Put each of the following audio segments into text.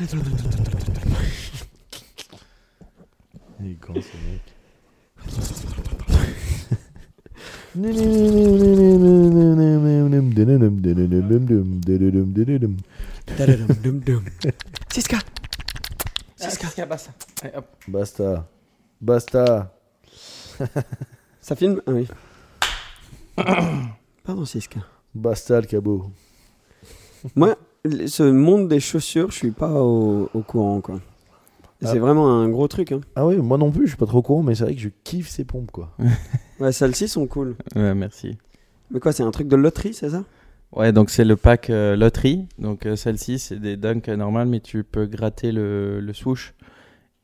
Il est con ce mec. Siska Siska, basta. Allez, hop. Basta. Basta. Ça filme? Ah oui. Pardon, Siska. Basta le cabot. Moi, ce monde des chaussures, je suis pas au, au courant, quoi. C'est Ah. vraiment un gros truc, hein. Ah oui, moi non plus, je suis pas trop au courant, mais c'est vrai que je kiffe ces pompes quoi. Ouais, celles-ci sont cool. Ouais, merci. Mais quoi, c'est un truc de loterie, c'est ça? Ouais, donc c'est le pack euh, loterie. Donc euh, celle-ci, c'est des dunks normales, mais tu peux gratter le, le swoosh.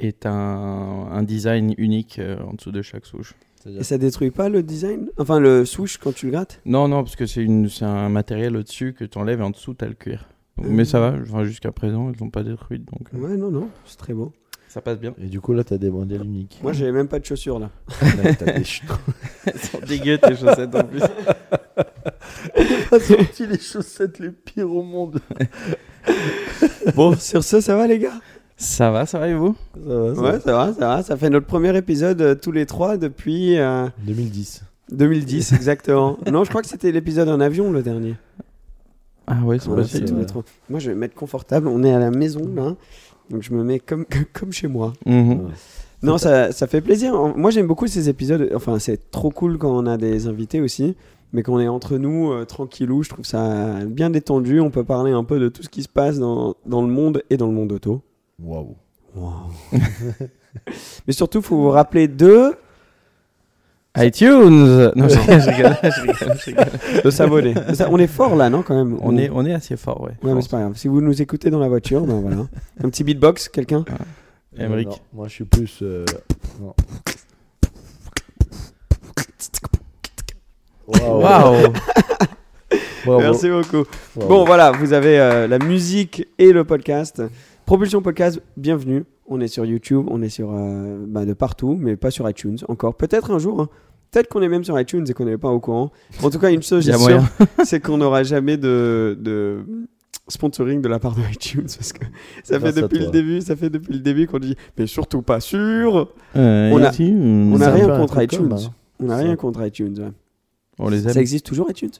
Et t'as un, un design unique euh, en dessous de chaque swoosh. Et ça détruit pas le design? Enfin, le swoosh quand tu le grattes? Non, non, parce que c'est c'est un matériel au-dessus que tu enlèves et en dessous, t'as le cuir. Donc, Euh. Mais ça va, enfin, jusqu'à présent, ils n'ont pas détruit. Donc euh, Ouais, non, non, c'est très beau. ça passe bien. Et du coup là t'as des mondiales uniques. Moi, j'ai même pas de chaussures, là. Là, t'as des ch- Elles sont dégueu tes chaussettes en plus. T'as sorti les chaussettes les pires au monde. Bon, sur ce, ça va, les gars? Ça va, ça va et vous? Ça va, ça Ouais, va. ça va, ça va. Ça fait notre premier épisode euh, tous les trois depuis euh, 2010. 2010, exactement. non, je crois que c'était l'épisode en avion, le dernier. Ah ouais, c'est Voilà, possible. trois. Moi, je vais me mettre confortable. On est à la maison, là. Donc, je me mets comme, comme chez moi. Mhm. Non, ça, ça fait plaisir. Moi, j'aime beaucoup ces épisodes. Enfin, c'est trop cool quand on a des invités aussi. Mais quand on est entre nous, euh, tranquillou, je trouve ça bien détendu. On peut parler un peu de tout ce qui se passe dans, dans le monde et dans le monde auto. Waouh. Mais surtout, faut vous rappeler de, iTunes Non, je rigole, je rigole, je rigole, je rigole. de s'abonner. On est fort là, non, quand même On est, on est assez fort, ouais. Ouais, mais c'est pas grave. Si vous nous écoutez dans la voiture, ben voilà. Un petit beatbox, quelqu'un? Emmerich. Euh, non, moi je suis plus. euh, non. Waouh. Waouh Bravo. Merci beaucoup. Waouh. Bon, voilà, vous avez euh, la musique et le podcast. Propulsion Podcast, bienvenue. On est sur YouTube, on est sur euh, bah, de partout, mais pas sur iTunes encore. Peut-être un jour. hein. Peut-être qu'on est même sur iTunes et qu'on n'est pas au courant. En tout cas, une chose c'est qu'on n'aura jamais de, de sponsoring de la part de iTunes parce que ça fait depuis le début, ça fait depuis le début qu'on dit mais surtout pas sûr. Euh, On a-. On rien contre iTunes. On n'a Ça. rien contre iTunes. ouais. On les aime. Ça existe toujours iTunes?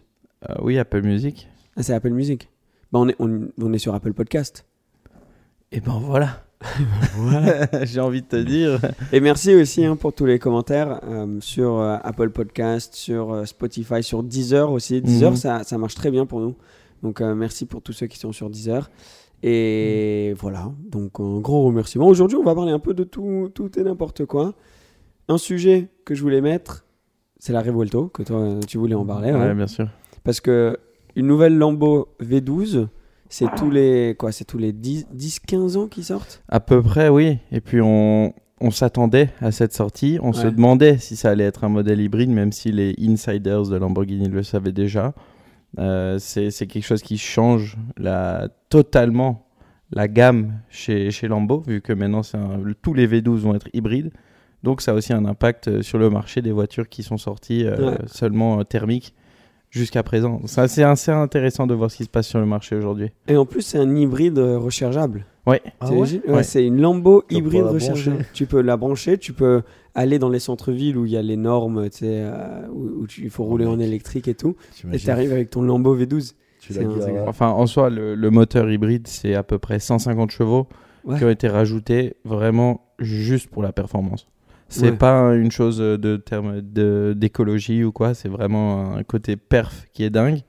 Euh, oui, Apple Music. Ah, c'est Apple Music. Bah, on, est, on, on est sur Apple Podcast. Et ben voilà. J'ai envie de te dire. Et merci aussi hein, pour tous les commentaires euh, sur euh, Apple Podcast, sur euh, Spotify, sur Deezer aussi. Deezer, Mhm. ça, ça marche très bien pour nous. Donc merci pour tous ceux qui sont sur Deezer. Et voilà, donc un grand remerciement. Aujourd'hui, on va parler un peu de tout, tout et n'importe quoi. Un sujet que je voulais mettre, c'est la Revuelto, que toi, tu voulais en parler. Ouais, ouais. bien sûr. Parce que une nouvelle Lambo V12, c'est tous les quoi C'est tous les 10 10 15 ans qui sortent? À peu près, oui. Et puis on, on s'attendait à cette sortie. On se demandait si ça allait être un modèle hybride, même si les insiders de Lamborghini le savaient déjà. Euh, c'est quelque chose qui change la, totalement la gamme chez, chez Lambo, vu que maintenant un- tous les V12 vont être hybrides. Donc ça a aussi un impact euh, sur le marché des voitures qui sont sorties euh, Ouais. seulement thermiques jusqu'à présent. Ça, C'est assez intéressant de voir ce qui se passe sur le marché aujourd'hui. Et en plus, c'est un hybride euh, rechargeable. Ouais. Ah ouais Ouais, Ouais. C'est une Lambo hybride rechargeable. Tu peux la brancher, tu peux aller dans les centres-villes où il y a les normes, tu sais, euh, où, il faut Oh, rouler en électrique et tout. Et tu arrives avec ton Lambo V12. Tu c'est la un truc. gares, Enfin, en soi, le, le moteur hybride, c'est à peu près 150 chevaux Ouais. qui ont été rajoutés vraiment juste pour la performance. C'est Ouais. pas une chose de terme de- d'écologie ou quoi, c'est vraiment un côté perf qui est dingue.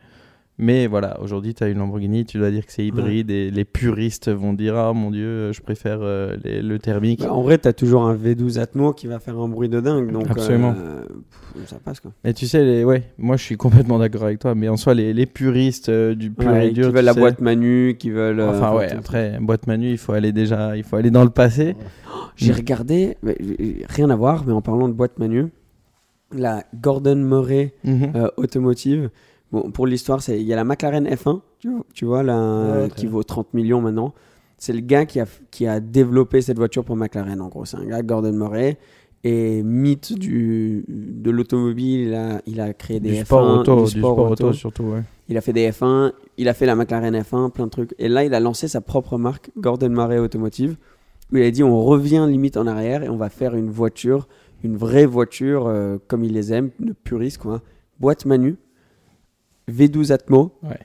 Mais voilà, aujourd'hui, tu as une Lamborghini, tu dois dire que c'est hybride et les puristes vont dire Ah mon dieu, je préfère euh, les- le thermique. Bah, en vrai, tu as toujours un V12 Atmo qui va faire un bruit de dingue. Donc, Absolument. euh, pff, ça passe quoi. Et tu sais, les, ouais, moi je suis complètement d'accord avec toi, mais en soi, les, les puristes euh, du pur Ouais, et dur. qui veulent la sais- boîte Manu, qui veulent. Enfin, ouais, après, boîte manu, il faut aller déjà, il faut aller dans le passé. J'ai Mm. regardé, mais, rien à voir, mais en parlant de boîte Manu, la Gordon Murray Mhm. automotive. Bon, pour l'histoire, il y a la McLaren F1, tu vois, tu vois là, Ouais, qui vaut 30 millions maintenant. C'est le gars qui a, qui a développé cette voiture pour McLaren, en gros. C'est un gars, Gordon Murray. Et mythe du, de l'automobile, il a, il a créé des du F1, sport auto, du du sport sport auto. auto surtout, ouais. Il a fait des F1, il a fait la McLaren F1, plein de trucs. Et là, il a lancé sa propre marque, Gordon Murray Automotive, où il a dit on revient limite en arrière et on va faire une voiture, une vraie voiture euh, comme il les aime, de puriste quoi. Boîte Manu, V12 Atmo. Ouais.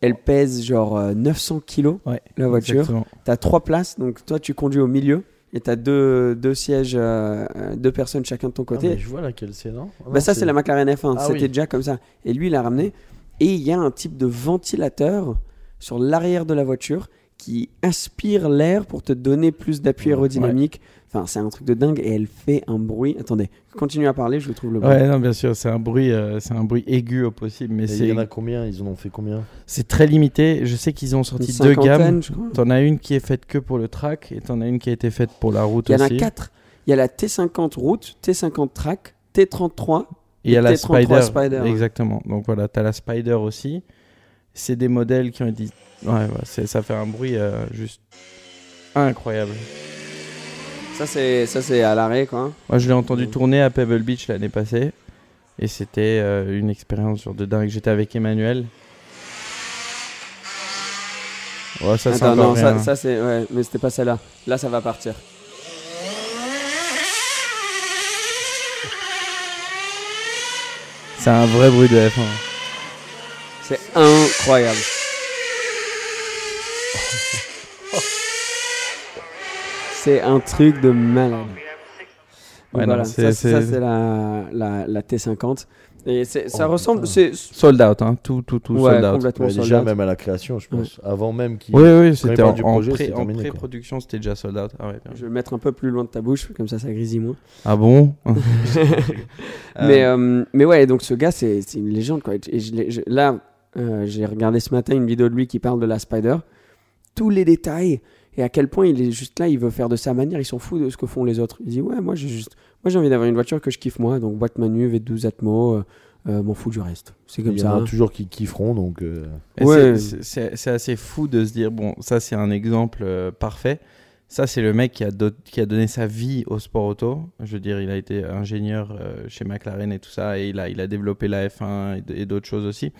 Elle pèse genre euh, 900 kilos Ouais, la voiture. exactement. T'as trois places, donc toi tu conduis au milieu et t'as deux, deux sièges, euh, euh, deux personnes chacun de ton Ah, côté. mais je vois laquelle c'est, non? Ah, Bah ça c'est la McLaren F1, Ah c'était oui. déjà comme ça. Et lui il l'a ramené. Et il y a un type de ventilateur sur l'arrière de la voiture qui inspire l'air pour te donner plus d'appui Ouais. aérodynamique. Enfin c'est un truc de dingue et elle fait un bruit. Attendez, continue à parler, je trouve le bruit. Ouais, non, bien sûr, c'est un bruit, euh, c'est un bruit aigu au possible, mais il y en a combien? Ils en ont fait combien? C'est très limité. Je sais qu'ils ont sorti deux gammes. T'en as une qui est faite que pour le track et t'en as une qui a été faite pour la route Il y en a aussi. quatre. Il y a la T50 route, T50 track, T33. Et il y a la T33 Spider. Spider. Exactement. Donc voilà, t'as la Spider aussi. C'est des modèles qui ont été. Ouais, ça fait un bruit euh, juste incroyable. Ça c'est ça c'est à l'arrêt quoi. Moi, je l'ai entendu Mm. tourner à Pebble Beach l'année passée. Et c'était euh, une expérience sur de dingue. J'étais avec Emmanuel. Ouais, ça, c'est Attends, non, ça, rien. ça, c'est ouais, mais c'était pas celle-là. Là ça va partir. C'est un vrai bruit de F1. C'est incroyable. C'est un truc de malade. Ouais, voilà, ça, c'est- la, la, la T50. Et ça Oh, ressemble. C'est Sold out, hein. Tout, tout, tout ouais, sold out. complètement Ouais, sold Déjà, out. même à la création, je pense. Avant même qu'il. Oui, oui, c'était en, pré- pré-production, c'était déjà sold out. Ah, ouais, bien. Je vais le mettre un peu plus loin de ta bouche, comme ça ça grésille moins. Ah bon Mais, Euh, euh, mais ouais, donc ce gars, c'est une légende. Quoi. Et je l'ai- je- là, euh, j'ai regardé ce matin une vidéo de lui qui parle de la Spider. Tous les détails et à quel point il est juste là, il veut faire de sa manière, il s'en fout de ce que font les autres. Il dit Ouais, moi j'ai juste. Moi j'ai envie d'avoir une voiture que je kiffe moi, donc boîte manu, V12 Atmo, euh, euh, m'en fous du reste. C'est comme Il y ça. en hein. a toujours qui kifferont, donc. euh, Ouais. c'est- c'est- C'est c'est assez fou de se dire, bon, ça c'est un exemple euh, parfait. Ça, c'est le mec qui a, do- qui a donné sa vie au sport auto. Je veux dire, il a été ingénieur euh, chez McLaren et tout ça, et il a, il a développé la F1 et d- et d'autres choses aussi.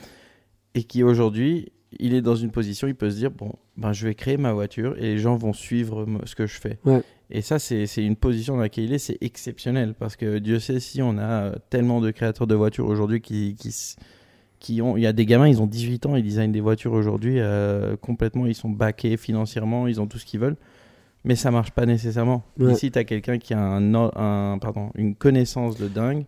Et qui aujourd'hui, il est dans une position, il peut se dire, bon, ben, je vais créer ma voiture et les gens vont suivre m- ce que je fais. Ouais. Et ça, c'est une position dans laquelle il est, c'est exceptionnel. Parce que Dieu sait si on a euh, tellement de créateurs de voitures aujourd'hui qui, qui, ont. Il y a des gamins, ils ont 18 ans, ils designent des voitures aujourd'hui euh, complètement, ils sont backés financièrement, ils ont tout ce qu'ils veulent. Mais ça marche pas nécessairement. Ouais. Ici, tu as quelqu'un qui a un, pardon, une connaissance de dingue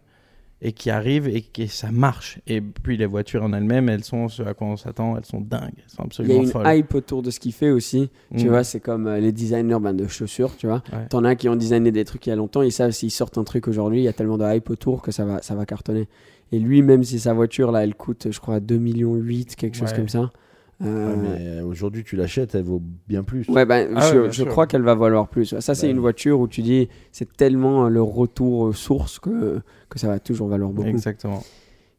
et qui arrive et que ça marche. Et puis les voitures en elles-mêmes, elles sont ce à quoi on s'attend, elles sont dingues, elles sont Il y a absolument une folles. hype autour de ce qu'il fait aussi. Tu Mm. vois, c'est comme euh, les designers ben, de chaussures, tu vois. Ouais. T'en as qui ont designé des trucs il y a longtemps, ils savent s'ils sortent un truc aujourd'hui, il y a tellement de hype autour que ça va, ça va cartonner. Et lui, même si sa voiture, là, elle coûte, je crois, 2 millions 8, quelque chose Ouais. comme ça. Euh, ouais, aujourd'hui, tu l'achètes, elle vaut bien plus. Ouais, ben, Ah je, ouais, crois qu'elle va valoir plus. Ça, c'est Bah une voiture où tu dis, c'est tellement euh, le retour euh, source que, que ça va toujours valoir beaucoup. Exactement.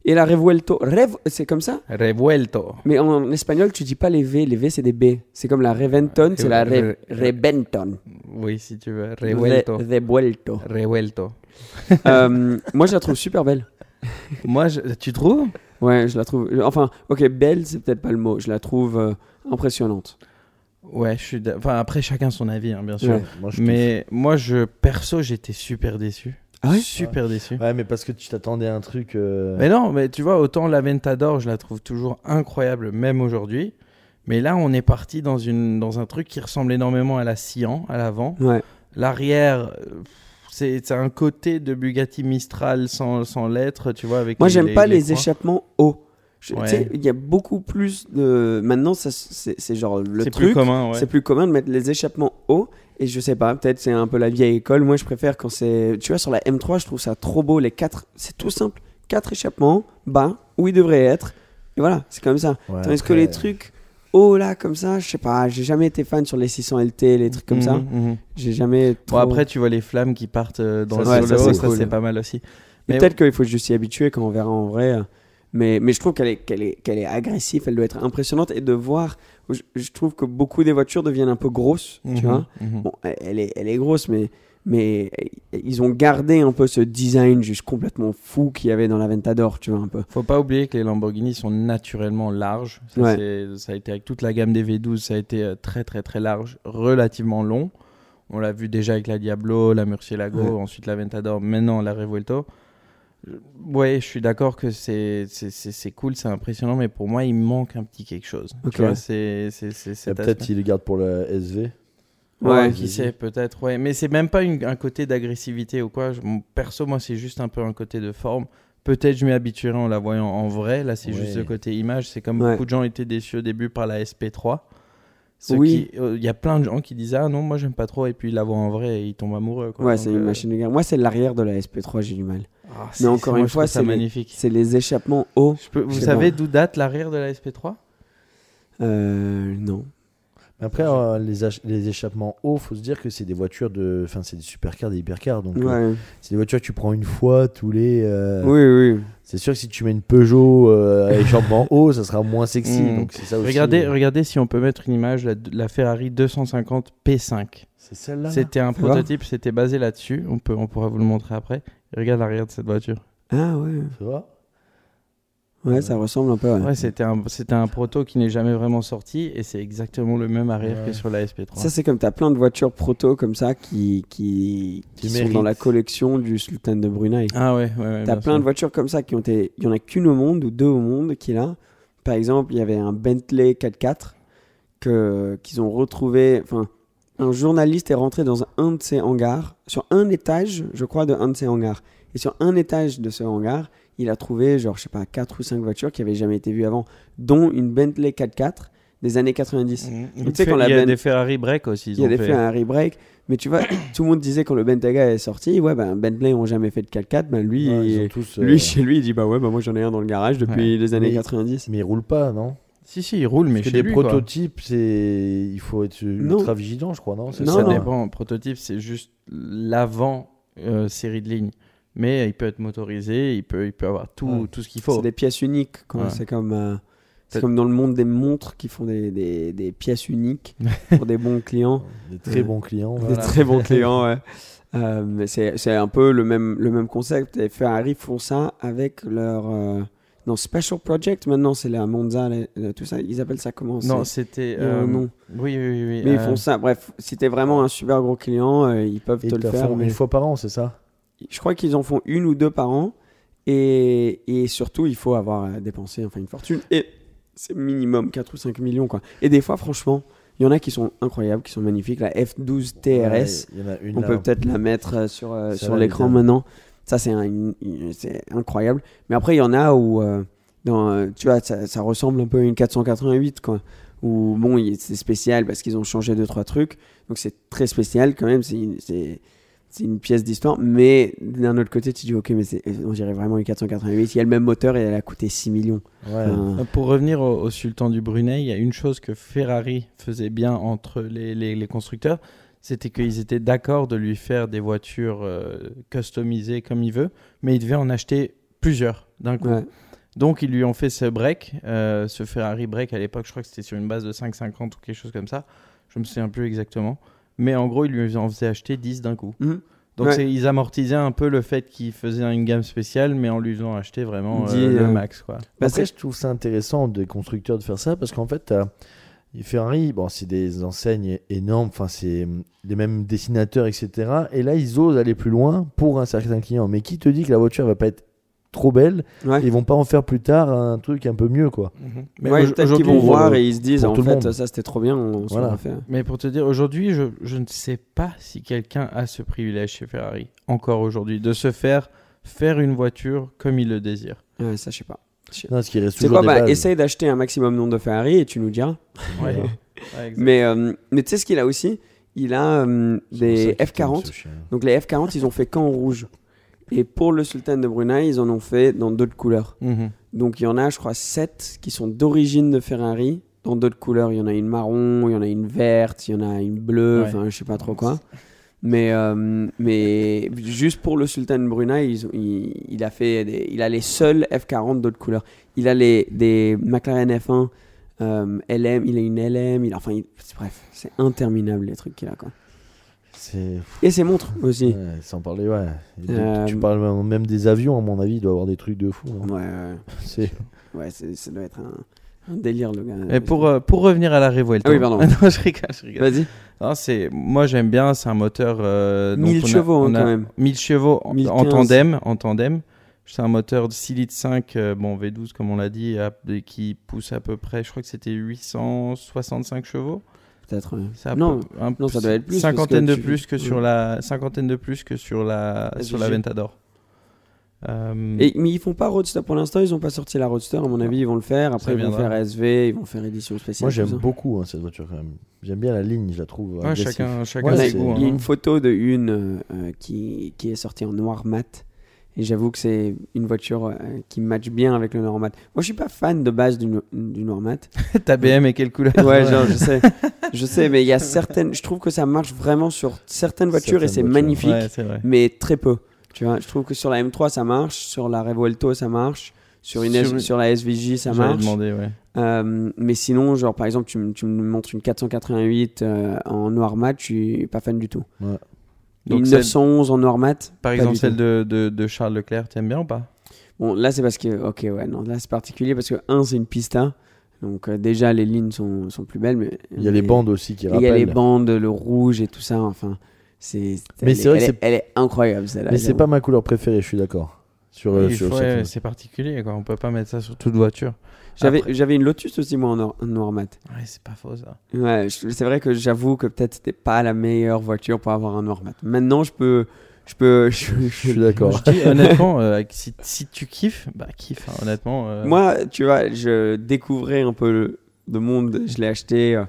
Et la Revuelto, Rev, c'est comme ça? Revuelto. Mais en, espagnol, tu dis pas les V, les V, c'est des B. C'est comme la Reventon, c'est la Re- Re- Rebenton. Oui, si tu veux. Revuelto. Re- Revuelto. Revuelto. Euh, moi, je la trouve super belle. Moi, je- tu trouves? Ouais, je la trouve. Enfin, ok, belle, c'est peut-être pas le mot. Je la trouve euh, impressionnante. Ouais, je suis. d'a- Enfin, après, chacun son avis, hein, bien sûr. Ouais. Moi, je Mais moi, je perso, j'étais super déçu. Ah ouais? Super déçu. kiffe. Ouais, mais parce que tu t'attendais à un truc. euh, Mais non, mais tu vois, autant la Ventador, je la trouve toujours incroyable, même aujourd'hui. Mais là, on est parti dans, une, dans un truc qui ressemble énormément à la Sian, à l'avant. Ouais. L'arrière, euh, c'est un côté de Bugatti Mistral sans, sans l'être, tu vois. Avec Moi, j'aime pas les, échappements hauts. Ouais. Il y a beaucoup plus de. Maintenant, ça, c'est c'est genre le C'est truc. plus commun, ouais. C'est plus commun de mettre les échappements hauts. Et je sais pas, peut-être c'est un peu la vieille école. Moi, je préfère quand c'est. Tu vois, sur la M3, je trouve ça trop beau. Les quatre. C'est tout simple. Quatre échappements bas, où ils devraient être. Et voilà, c'est comme ça. ouais, Tandis que les trucs hauts là, comme ça, je sais pas. J'ai jamais été fan sur les 600 LT, les trucs comme ça. Mhm, mhm. J'ai jamais. Bon, Trop... après, tu vois les flammes qui partent euh, dans le ouais, ça, haut, c'est cool. pas mal aussi. Mais peut-être qu'il faut juste s'y habituer quand on verra en vrai. euh. Mais, mais je trouve qu'elle est, qu'elle est, qu'elle est agressive, elle doit être impressionnante. Et de voir, je, je trouve que beaucoup des voitures deviennent un peu grosses, tu Mhm, vois. mhm. Bon, elle est, elle est grosse, mais, mais ils ont gardé un peu ce design juste complètement fou qu'il y avait dans la Ventador, tu vois, un peu. Faut pas oublier que les Lamborghini sont naturellement larges. Ça, Ouais. ça a été avec toute la gamme des V12, ça a été euh, très très très large, relativement long. On l'a vu déjà avec la Diablo, la Murcielago, Ouais. ensuite la Ventador, maintenant la Revuelto. Ouais, je suis d'accord que c'est c'est- c'est c'est cool, c'est impressionnant, mais pour moi, il manque un petit quelque chose. Ok. Tu vois, c'est c'est- c'est cet Peut-être aspect. il le garde pour la SV. Ouais, Ouais. qui sait, peut-être, ouais. Mais c'est même pas une- un côté d'agressivité ou quoi. Je- perso, moi, c'est juste un peu un côté de forme. Peut-être je m'y habituerai en la voyant en vrai. Là, c'est Ouais. juste le côté image. C'est comme Ouais. beaucoup de gens étaient déçus au début par la SP3. Ceux Oui. euh, Il y a plein de gens qui disaient Ah non, moi, j'aime pas trop. Et puis ils la voient en vrai et ils tombent amoureux. Quoi. Ouais, c'est une euh, machine de guerre. Moi, c'est l'arrière de la SP3, j'ai du mal. ah, c'est- encore une fois, c'est les- magnifique. C'est les échappements hauts. Je peux- vous savez d'où date l'arrière de la SP3 Euh, non. Après, euh, les, les échappements hauts, faut se dire que c'est des voitures de. Enfin, c'est des supercars, des hypercars. Donc, euh, c'est des voitures que tu prends une fois tous les. euh, Oui, oui. C'est sûr que si tu mets une Peugeot euh, à échappement haut, ça sera moins sexy. Mm. Donc, c'est ça aussi. regardez, regardez si on peut mettre une image la, la Ferrari 250 P5. C'est celle-là. là C'était un prototype, c'était basé là-dessus. On, peut, on pourra vous le montrer après. Regarde l'arrière de cette voiture. Ah ouais. Tu vois Ouais, ça ressemble un peu. ouais. Ouais, c'était un, c'était un proto qui n'est jamais vraiment sorti et c'est exactement le même arrière Ouais. que sur la SP3. Ça, c'est comme tu as plein de voitures proto comme ça qui, qui, qui Qui sont dans la collection du Sultan de Brunei. ah ouais, ouais, ouais. T'as bien plein sûr. de voitures comme ça qui ont été. Il y en a qu'une au monde ou deux au monde qui est là. Par exemple, il y avait un Bentley 4x4 que qu'ils ont retrouvé. Enfin, un journaliste est rentré dans un de ces hangars, sur un étage, je crois, de un de ces hangars. Et sur un étage de ce hangar, il a trouvé, genre, je sais pas, quatre ou cinq voitures qui avaient jamais été vues avant, dont une Bentley 4x4 des années 90. Mhm. Tu Il sais, quand il y a Ben- des Ferrari break aussi. Ils Il y a ont des fait. un rebreak. Mais tu vois, tout le monde disait quand le Bentayga est sorti, ouais, ben Bentley ont jamais fait de 4x4. Ben lui, Ouais, il- tous, euh, lui, chez lui, il dit bah ouais, bah moi j'en ai un dans le garage depuis Ouais. les années Mais- 90. Mais ils roulent pas, non? Si, si, il roule, mais Parce que chez des prototypes, c'est il faut être Non. ultra vigilant, je crois, non? Non, ça non. dépend. Prototype, c'est juste l'avant euh, série de ligne. Mais il peut être motorisé, il peut, il peut avoir tout, Ouais. tout ce qu'il faut. C'est des pièces uniques. Ouais. C'est comme, euh, c'est comme dans le monde des montres qui font des, des, des pièces uniques pour des bons clients. Des très bons clients. Des voilà. très bons clients, ouais. Euh, mais c'est c'est un peu le même, le même concept. Et Ferrari font ça avec leur. euh, non, Special Project, maintenant, c'est la Monza, les- les- tout ça. Ils appellent ça comment? Non, c'était. euh, nom. Oui, oui, oui. Mais ils euh, font ça. Bref, si t'es vraiment un super gros client, euh, ils peuvent Et te ils le faire. font mais- une fois par an, c'est ça? Je crois qu'ils en font une ou deux par an. Et, et surtout, il faut avoir euh, dépensé enfin, une fortune. Et c'est minimum 4 ou 5 millions. Quoi. Et des fois, franchement, il y en a qui sont incroyables, qui sont magnifiques. La F12 TRS, Ouais, Il y en a une on là. peut peut-être la mettre euh, sur, euh, sur l'écran maintenant. Ça, c'est un- incroyable. Mais après, il y en a où, euh, dans, tu vois, ça, ça ressemble un peu à une 488, quoi. Où, bon, c'est spécial parce qu'ils ont changé deux, trois trucs. Donc, c'est très spécial quand même. C'est c'est- une pièce d'histoire. Mais d'un autre côté, tu dis, ok, mais on dirait vraiment une 488. Il y a le même moteur et elle a coûté 6 millions. Ouais. Enfin, Pour revenir au, au Sultan du Brunei, il y a une chose que Ferrari faisait bien entre les, les- les constructeurs, c'était qu'ils étaient d'accord de lui faire des voitures euh, customisées comme il veut, mais il devait en acheter plusieurs d'un coup. ouais. Donc ils lui ont fait ce break, euh, ce Ferrari break à l'époque, je crois que c'était sur une base de 5,50 ou quelque chose comme ça. Je me souviens plus exactement. Mais en gros, ils lui en faisaient acheter 10 d'un coup. Mhm. Donc Ouais. ils amortisaient un peu le fait qu'il faisait une gamme spéciale, mais en lui faisant acheter vraiment euh, le euh, max. Quoi. Bah, Après, je trouve ça intéressant des constructeurs de faire ça parce qu'en fait, Ferrari, bon, c'est des enseignes énormes, enfin, c'est les mêmes dessinateurs, etc. Et là, ils osent aller plus loin pour un certain client. Mais qui te dit que la voiture va pas être trop belle Ouais. Ils vont pas en faire plus tard un truc un peu mieux, quoi. Mais ouais, peut-être qu'ils vont voir pour- et ils se disent en fait monde. ça c'était trop bien, on se Voilà. l'a fait. Mais pour te dire, aujourd'hui, je, je ne sais pas si quelqu'un a ce privilège chez Ferrari, encore aujourd'hui, de se faire faire une voiture comme il le désire. Ouais, ça je sais pas. Non, ce qui reste C'est toujours quoi des bah. Essaye d'acheter un maximum nombre de Ferrari et tu nous diras. Ouais. Ouais, exact. Mais, euh, mais tu sais ce qu'il a aussi? Il a euh, des qu'il t'aime, F40. ce chien. Donc les F40, ils ont fait qu'en rouge. Et pour le Sultan de Brunei, ils en ont fait dans d'autres couleurs. Mhm. Donc il y en a, je crois, 7 qui sont d'origine de Ferrari dans d'autres couleurs. Il y en a une marron, il y en a une verte, il y en a une bleue, Ouais. enfin je sais pas trop quoi. Mais, euh, mais juste pour le Sultan de Brunei, ils il, il a fait des- il a les seuls F40 d'autres couleurs. Il a les, des McLaren F1 euh, LM, il a une LM, il a, enfin il- bref, c'est interminable les trucs qu'il a quoi. Et ses montres aussi. Ouais, sans parler, ouais. Euh, Tu parles même des avions, à mon avis, il doit avoir des trucs de fou. hein. Ouais, ouais, C'est. ouais, c'est- ça doit être un, un délire le gars. Et pour, euh, pour revenir à la Revuelto. Ah oui, pardon. non, je rigole, je rigole. Vas-y. Non, c'est, moi j'aime bien, c'est un moteur. euh, donc 1000 on a- chevaux, hein, on a quand même. 1000 chevaux en, en 1015. tandem. En tandem. C'est un moteur de 6 litres 5, euh, bon V12 comme on l'a dit, qui pousse à peu près, je crois que c'était 865 chevaux. Peut-être. ouais. À Non, peu- un- non, ça doit être plus, Cinquantaine de tu- plus que sur Ouais. la cinquantaine de plus que sur la sur la. Ventador. Euh, Et, mais ils font pas Roadster pour l'instant, ils ont pas sorti la Roadster. À mon avis, ils vont le faire. Après, Ça ils vont viendra. faire SV, ils vont faire édition spéciale. Moi, j'aime beaucoup hein, cette voiture quand même. J'aime bien la ligne, je la trouve. chacun chacun Ouais, ses c'est- goûts. Il y a hein. une photo de une euh, euh, qui, qui est sortie en noir mat. Et j'avoue que c'est une voiture euh, qui match bien avec le noir mat. Moi, je suis pas fan de base du, du noir mat. Ta BM et quelle couleur? Ouais, genre, je sais. Je sais, mais il y a certaines. Je trouve que ça marche vraiment sur certaines voitures et c'est magnifique, Ouais, mais très peu. Tu vois, je trouve que sur la M3 ça marche, sur la Revuelto ça marche, sur, une Sur la SVJ ça marche. demandé, ouais. Euh, mais sinon, genre par exemple, tu, me- tu me montres une 488 euh, en noir mat, je suis pas fan du tout. Ouais. Donc une celle- 911 en noir mat. Par exemple, celle de, de, de Charles Leclerc, t'aimes bien ou pas? Bon, là c'est parce que. Ok, ouais, non, là c'est particulier parce que, un, c'est une pista. Donc euh, déjà, les lignes sont, sont plus belles. Mais, Il y a les bandes aussi qui Il y a les rappellent. bandes, le rouge et tout ça. Enfin, c'est. Mais elle c'est est- vrai elle, c'est- est, elle est incroyable celle-là. Mais c'est pas ma couleur préférée, je suis d'accord. Sur, euh, Il sur ouais, C'est particulier, quoi. On peut pas mettre ça sur toute voiture. J'avais Après- j'avais une Lotus aussi, moi, en noir, en noir mat. Ouais, c'est pas faux ça. Ouais, je- c'est vrai que j'avoue que peut-être c'était pas la meilleure voiture pour avoir un noir mat. Maintenant, je peux. Je peux. Je, Je suis d'accord. Je dis honnêtement, euh, si, si tu kiffes, bah kiffe, hein, honnêtement. euh, Moi, tu vois, je découvrais un peu le, le monde. Je l'ai acheté, euh,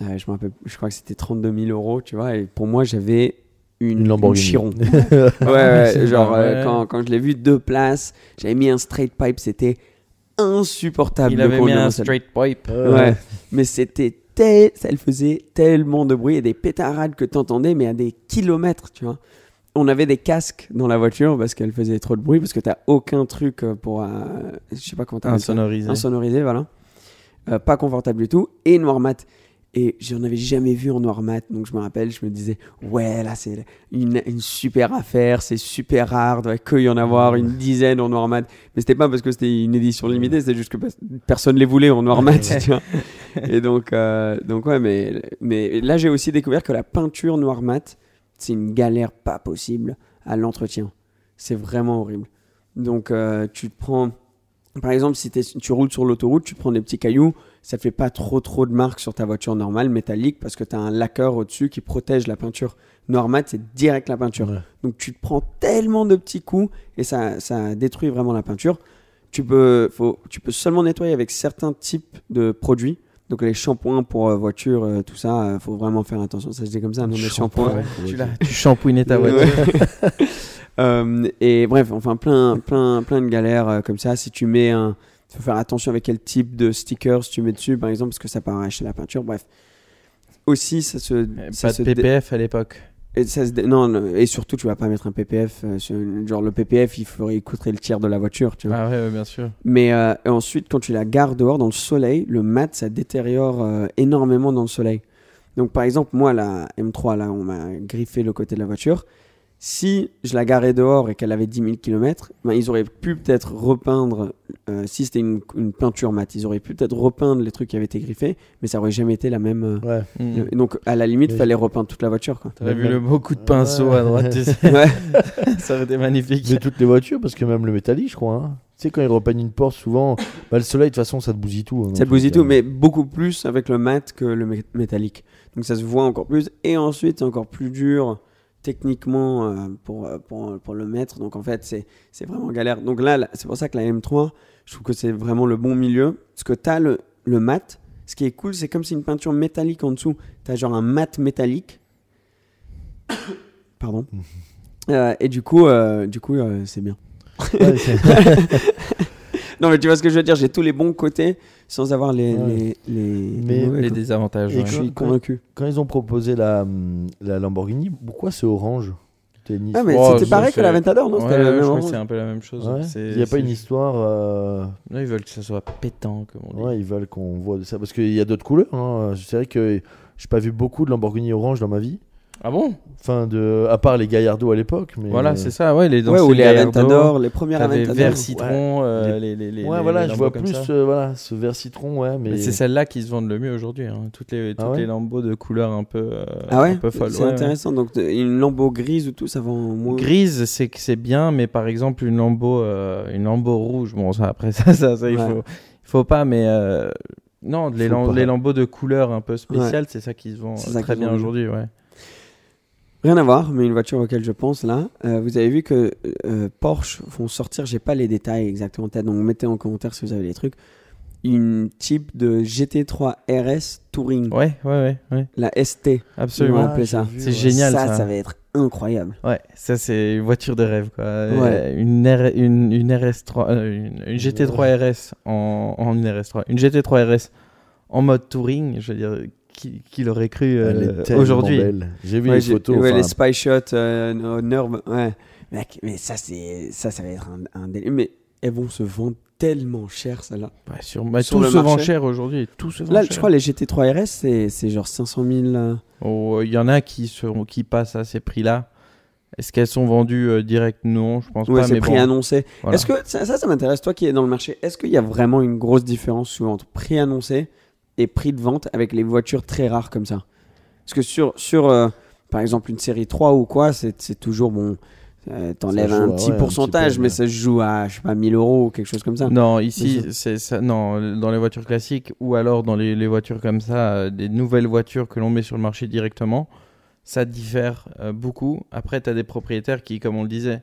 je me rappelle, je crois que c'était 32 000 euros, tu vois. Et pour moi, j'avais une, Une Lamborghini. Chiron. ouais, ouais, genre, euh, quand, quand je l'ai vu deux places, j'avais mis un straight pipe, c'était insupportable. il avait mis un straight pipe. Ouais. Ouais, mais c'était tel... ça elle faisait tellement de bruit et des pétarades que t'entendais, mais à des kilomètres, tu vois. On avait des casques dans la voiture parce qu'elle faisait trop de bruit, parce que t'as aucun truc euh, pour, euh, je sais pas comment ça. Insonorisé. insonorisé, voilà. Euh, pas confortable du tout, et noir mat. Et j'en avais jamais vu en noir mat, donc je me rappelle, je me disais, ouais, là c'est une, une super affaire, c'est super rare, doit que y en avoir une dizaine en noir mat. Mais c'était pas parce que c'était une édition limitée, c'était juste que pers- personne les voulait en noir mat, tu vois. Et donc, euh, donc ouais, mais, mais là j'ai aussi découvert que la peinture noir mat, c'est une galère pas possible à l'entretien. C'est vraiment horrible. Donc euh, tu te prends, par exemple, si tu roules sur l'autoroute, tu prends des petits cailloux, ça te fait pas trop trop de marques sur ta voiture normale métallique parce que tu as un lacquer au-dessus qui protège la peinture. Noir mat, c'est direct la peinture. Ouais. Donc tu te prends tellement de petits coups et ça, ça détruit vraiment la peinture. Tu peux, faut, tu peux seulement nettoyer avec certains types de produits. Donc les shampoings pour euh, voiture, euh, tout ça, euh, faut vraiment faire attention. Ça se dit comme ça, non, les shampoings. Ouais, Tu, tu shampouinais ta voiture. Euh, et bref, enfin plein, plein, plein de galères euh, comme ça. Si tu mets un, faut faire attention avec quel type de stickers tu mets dessus, par exemple, parce que ça peut arracher la peinture. Bref. Aussi, ça se, ça Pas se de PPF à l'époque. et ça se non, et surtout, tu vas pas mettre un PPF. euh, genre le PPF, il il coûterait le tiers de la voiture, tu vois. Ah ouais, ouais, bien sûr. Mais euh, ensuite, quand tu la gardes dehors dans le soleil, le mat, ça détériore euh, énormément dans le soleil. Donc, par exemple, moi, la M3, là, on m'a griffé le côté de la voiture. Si je la garais dehors et qu'elle avait 10 000 km, ben, ils auraient pu peut-être repeindre, euh, si c'était une, une peinture mat, ils auraient pu peut-être repeindre les trucs qui avaient été griffés, mais ça aurait jamais été la même. euh, Ouais. Mm. le- Donc à la limite, il fallait repeindre toute la voiture. Quoi. T'aurais vu le beau coup de pinceau à droite, tu sais. Ouais. ça aurait été magnifique. Mais toutes les voitures, parce que même le métallique, je crois. hein. Tu sais, quand ils repeignent une porte, souvent, bah, le soleil, de toute façon, ça te bousille tout. hein, Ça donc, bousille euh, tout, mais beaucoup plus avec le mat que le mé- métallique. Donc ça se voit encore plus. Et ensuite, c'est encore plus dur techniquement euh, pour, euh, pour, pour le mettre. Donc en fait, c'est vraiment galère. Donc là, c'est pour ça que la M3, je trouve que c'est vraiment le bon milieu. Parce que tu as le, le mat. Ce qui est cool, c'est comme si une peinture métallique en dessous. Tu as genre un mat métallique. Pardon. Euh, et du coup, euh, du coup euh, c'est bien. ouais, Non, mais tu vois ce que je veux dire J'ai tous les bons côtés sans avoir les, Ouais. les, les, Mais- mauvais Les côtés. désavantages. Et ouais. Je quand- suis convaincu. Quand ils ont proposé la, la Lamborghini, pourquoi c'est orange? C'était Ah, mais Oh, c'était ça, pareil que la Ventador, non? Ouais, je crois que orange. c'est un peu la même chose. Il n'y a pas une histoire. euh, Là, ils veulent que ça soit pétant, comme on dit. Ouais, ils veulent qu'on voit de ça. Parce qu'il y a d'autres couleurs. hein. C'est vrai que j'ai pas vu beaucoup de Lamborghini orange dans ma vie. Ah bon? Enfin, de... à part les Gallardo à l'époque. Mais... Voilà, c'est ça. Ouais, les Ouais, ou les Aventador, les premières Aventador. vert citron, euh, les, les, les, Ouais, les- voilà, les je vois plus euh, voilà, ce vert citron. Ouais, mais... Mais c'est celles-là qui se vendent le mieux aujourd'hui. hein. Toutes les toutes Ah ouais les Lambeaux de couleur un peu euh, Ah ouais un peu folles. C'est ouais, ouais. intéressant. Donc, une lambeau grise ou tout, ça vend moins. Grise, c'est que c'est bien, mais par exemple une Lambeau euh, une Lambeau rouge, bon ça après ça ça, ça, il Ouais. faut il faut pas, mais euh, non les, Faut lam- pas. les Lambeaux de couleur un peu spéciales, c'est ça qui se vend euh, très bien aujourd'hui, ouais. Rien à voir, mais une voiture auquel je pense là. Euh, vous avez vu que euh, Porsche vont sortir, j'ai pas les détails exactement en tête, donc mettez en commentaire si vous avez les trucs. Une type de GT3 RS Touring, Ouais, ouais, ouais, ouais. la ST. Absolument. J'ai ça. C'est génial, ça, ça. ça va être incroyable. Ouais, ça c'est une voiture de rêve quoi. Ouais. Euh, Une, R- une, une RS3, euh, une, une GT3 RS en, en une RS3, une GT3 RS en mode touring, je veux dire, qui, qui l'aurait cru euh, aujourd'hui. J'ai vu Ouais, les photos. ouais, enfin, les spy shots, euh, ouais. Mec, mais ça, ça, ça va être un, un délire. Mais elles vont se vendre tellement cher, celle-là. Ouais, sur, bah, Sur tout se vend cher aujourd'hui, tout se vend Là, cher. je crois les GT3 RS, c'est, genre 500 000. euh, Oh, Il y en a qui, seront, qui passent à ces prix-là. Est-ce qu'elles sont vendues euh, direct? Non, je pense Ouais, pas. c'est mais prix bon, annoncé. voilà. Est-ce que ça, ça, ça m'intéresse, toi qui es dans le marché, est-ce qu'il y a vraiment une grosse différence souvent entre prix annoncé et prix de vente avec les voitures très rares comme ça Parce que sur, sur euh, par exemple, une série 3 ou quoi, c'est, toujours bon. euh, T'enlèves un petit ouais, un petit pourcentage, mais ça se joue à, je sais pas, 1000 euros ou quelque chose comme ça. Non, ici, c'est ça. Non, dans les voitures classiques ou alors dans les, les voitures comme ça, euh, des nouvelles voitures que l'on met sur le marché directement, ça diffère euh, beaucoup. Après, tu as des propriétaires qui, comme on le disait,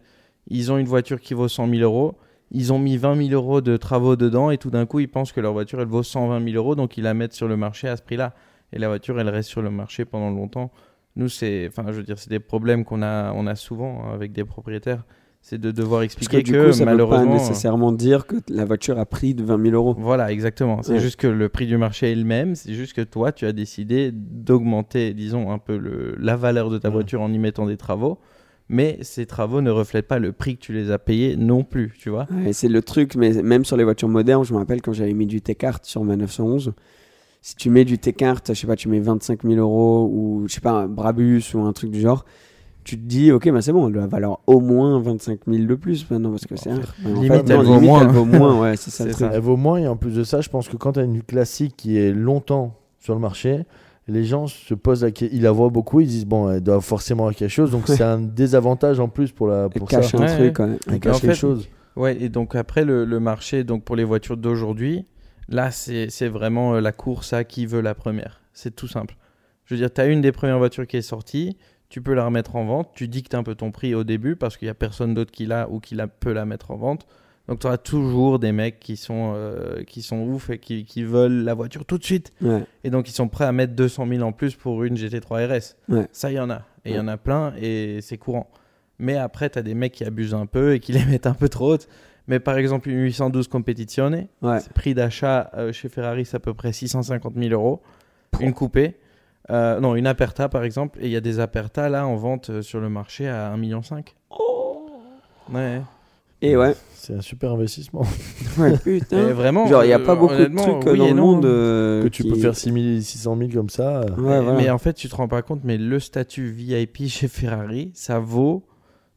ils ont une voiture qui vaut 100 000 euros. Ils ont mis 20 000 euros de travaux dedans et tout d'un coup, ils pensent que leur voiture, elle vaut 120 000 euros, donc ils la mettent sur le marché à ce prix-là. Et la voiture, elle reste sur le marché pendant longtemps. Nous, c'est, enfin, je veux dire, c'est des problèmes qu'on a, on a souvent hein, avec des propriétaires. C'est de devoir Parce que expliquer que, coup, ça malheureusement. veut pas nécessairement dire que la voiture a pris de 20 000 euros. Voilà, exactement. C'est Ouais. juste que le prix du marché est le même. C'est juste que toi, tu as décidé d'augmenter, disons, un peu le, la valeur de ta Ouais. voiture en y mettant des travaux. Mais ces travaux ne reflètent pas le prix que tu les as payés non plus, tu vois. Ouais, c'est le truc, mais même sur les voitures modernes, je me rappelle quand j'avais mis du T-Cart sur ma 911. Si tu mets du T-Cart, je sais pas, tu mets 25 000 euros ou je sais pas, un Brabus ou un truc du genre, tu te dis, ok, bah c'est bon, elle doit valoir au moins 25 000 de plus maintenant parce que c'est en limite, non, elle vaut limite, moins. elle vaut moins, ouais, c'est ça le C'est truc. ça. Elle vaut moins et en plus de ça, je pense que quand tu as une classique qui est longtemps sur le marché, les gens se posent la question, ils la voient beaucoup, ils disent bon, elle doit forcément avoir quelque chose, donc c'est un désavantage en plus pour la Elle pour ça. cache un Ouais, truc, ouais. Elle En cache fait, quelque chose. Ouais, et donc après, le, le marché, donc pour les voitures d'aujourd'hui, là, c'est c'est vraiment euh, la course à qui veut la première. C'est tout simple. Je veux dire, tu as une des premières voitures qui est sortie, tu peux la remettre en vente, tu dictes un peu ton prix au début parce qu'il n'y a personne d'autre qui l'a ou qui la, peut la mettre en vente. Donc tu auras toujours des mecs qui sont, euh, qui sont ouf et qui, qui veulent la voiture tout de suite. Ouais. Et donc ils sont prêts à mettre 200 000 en plus pour une GT3 RS. Ouais. Ça, il y en a. Et il y en a plein et c'est courant. Mais après, tu as des mecs qui abusent un peu et qui les mettent un peu trop hautes. Mais par exemple, une 812 Competizione, prix d'achat euh, chez Ferrari, c'est à peu près 650 000 euros. Une coupée. Euh, non, une Aperta par exemple. Et il y a des Aperta là en vente sur le marché à 1,5 million. Ouais. Et ouais. C'est un super investissement Ouais, Et vraiment. Genre, il n'y a euh, pas beaucoup de trucs euh, oui dans et le non. monde euh, que tu qui- peux faire 6 000, 600 000 comme ça. euh, Ouais, mais, voilà. mais en fait, tu te rends pas compte, mais le statut VIP chez Ferrari, ça vaut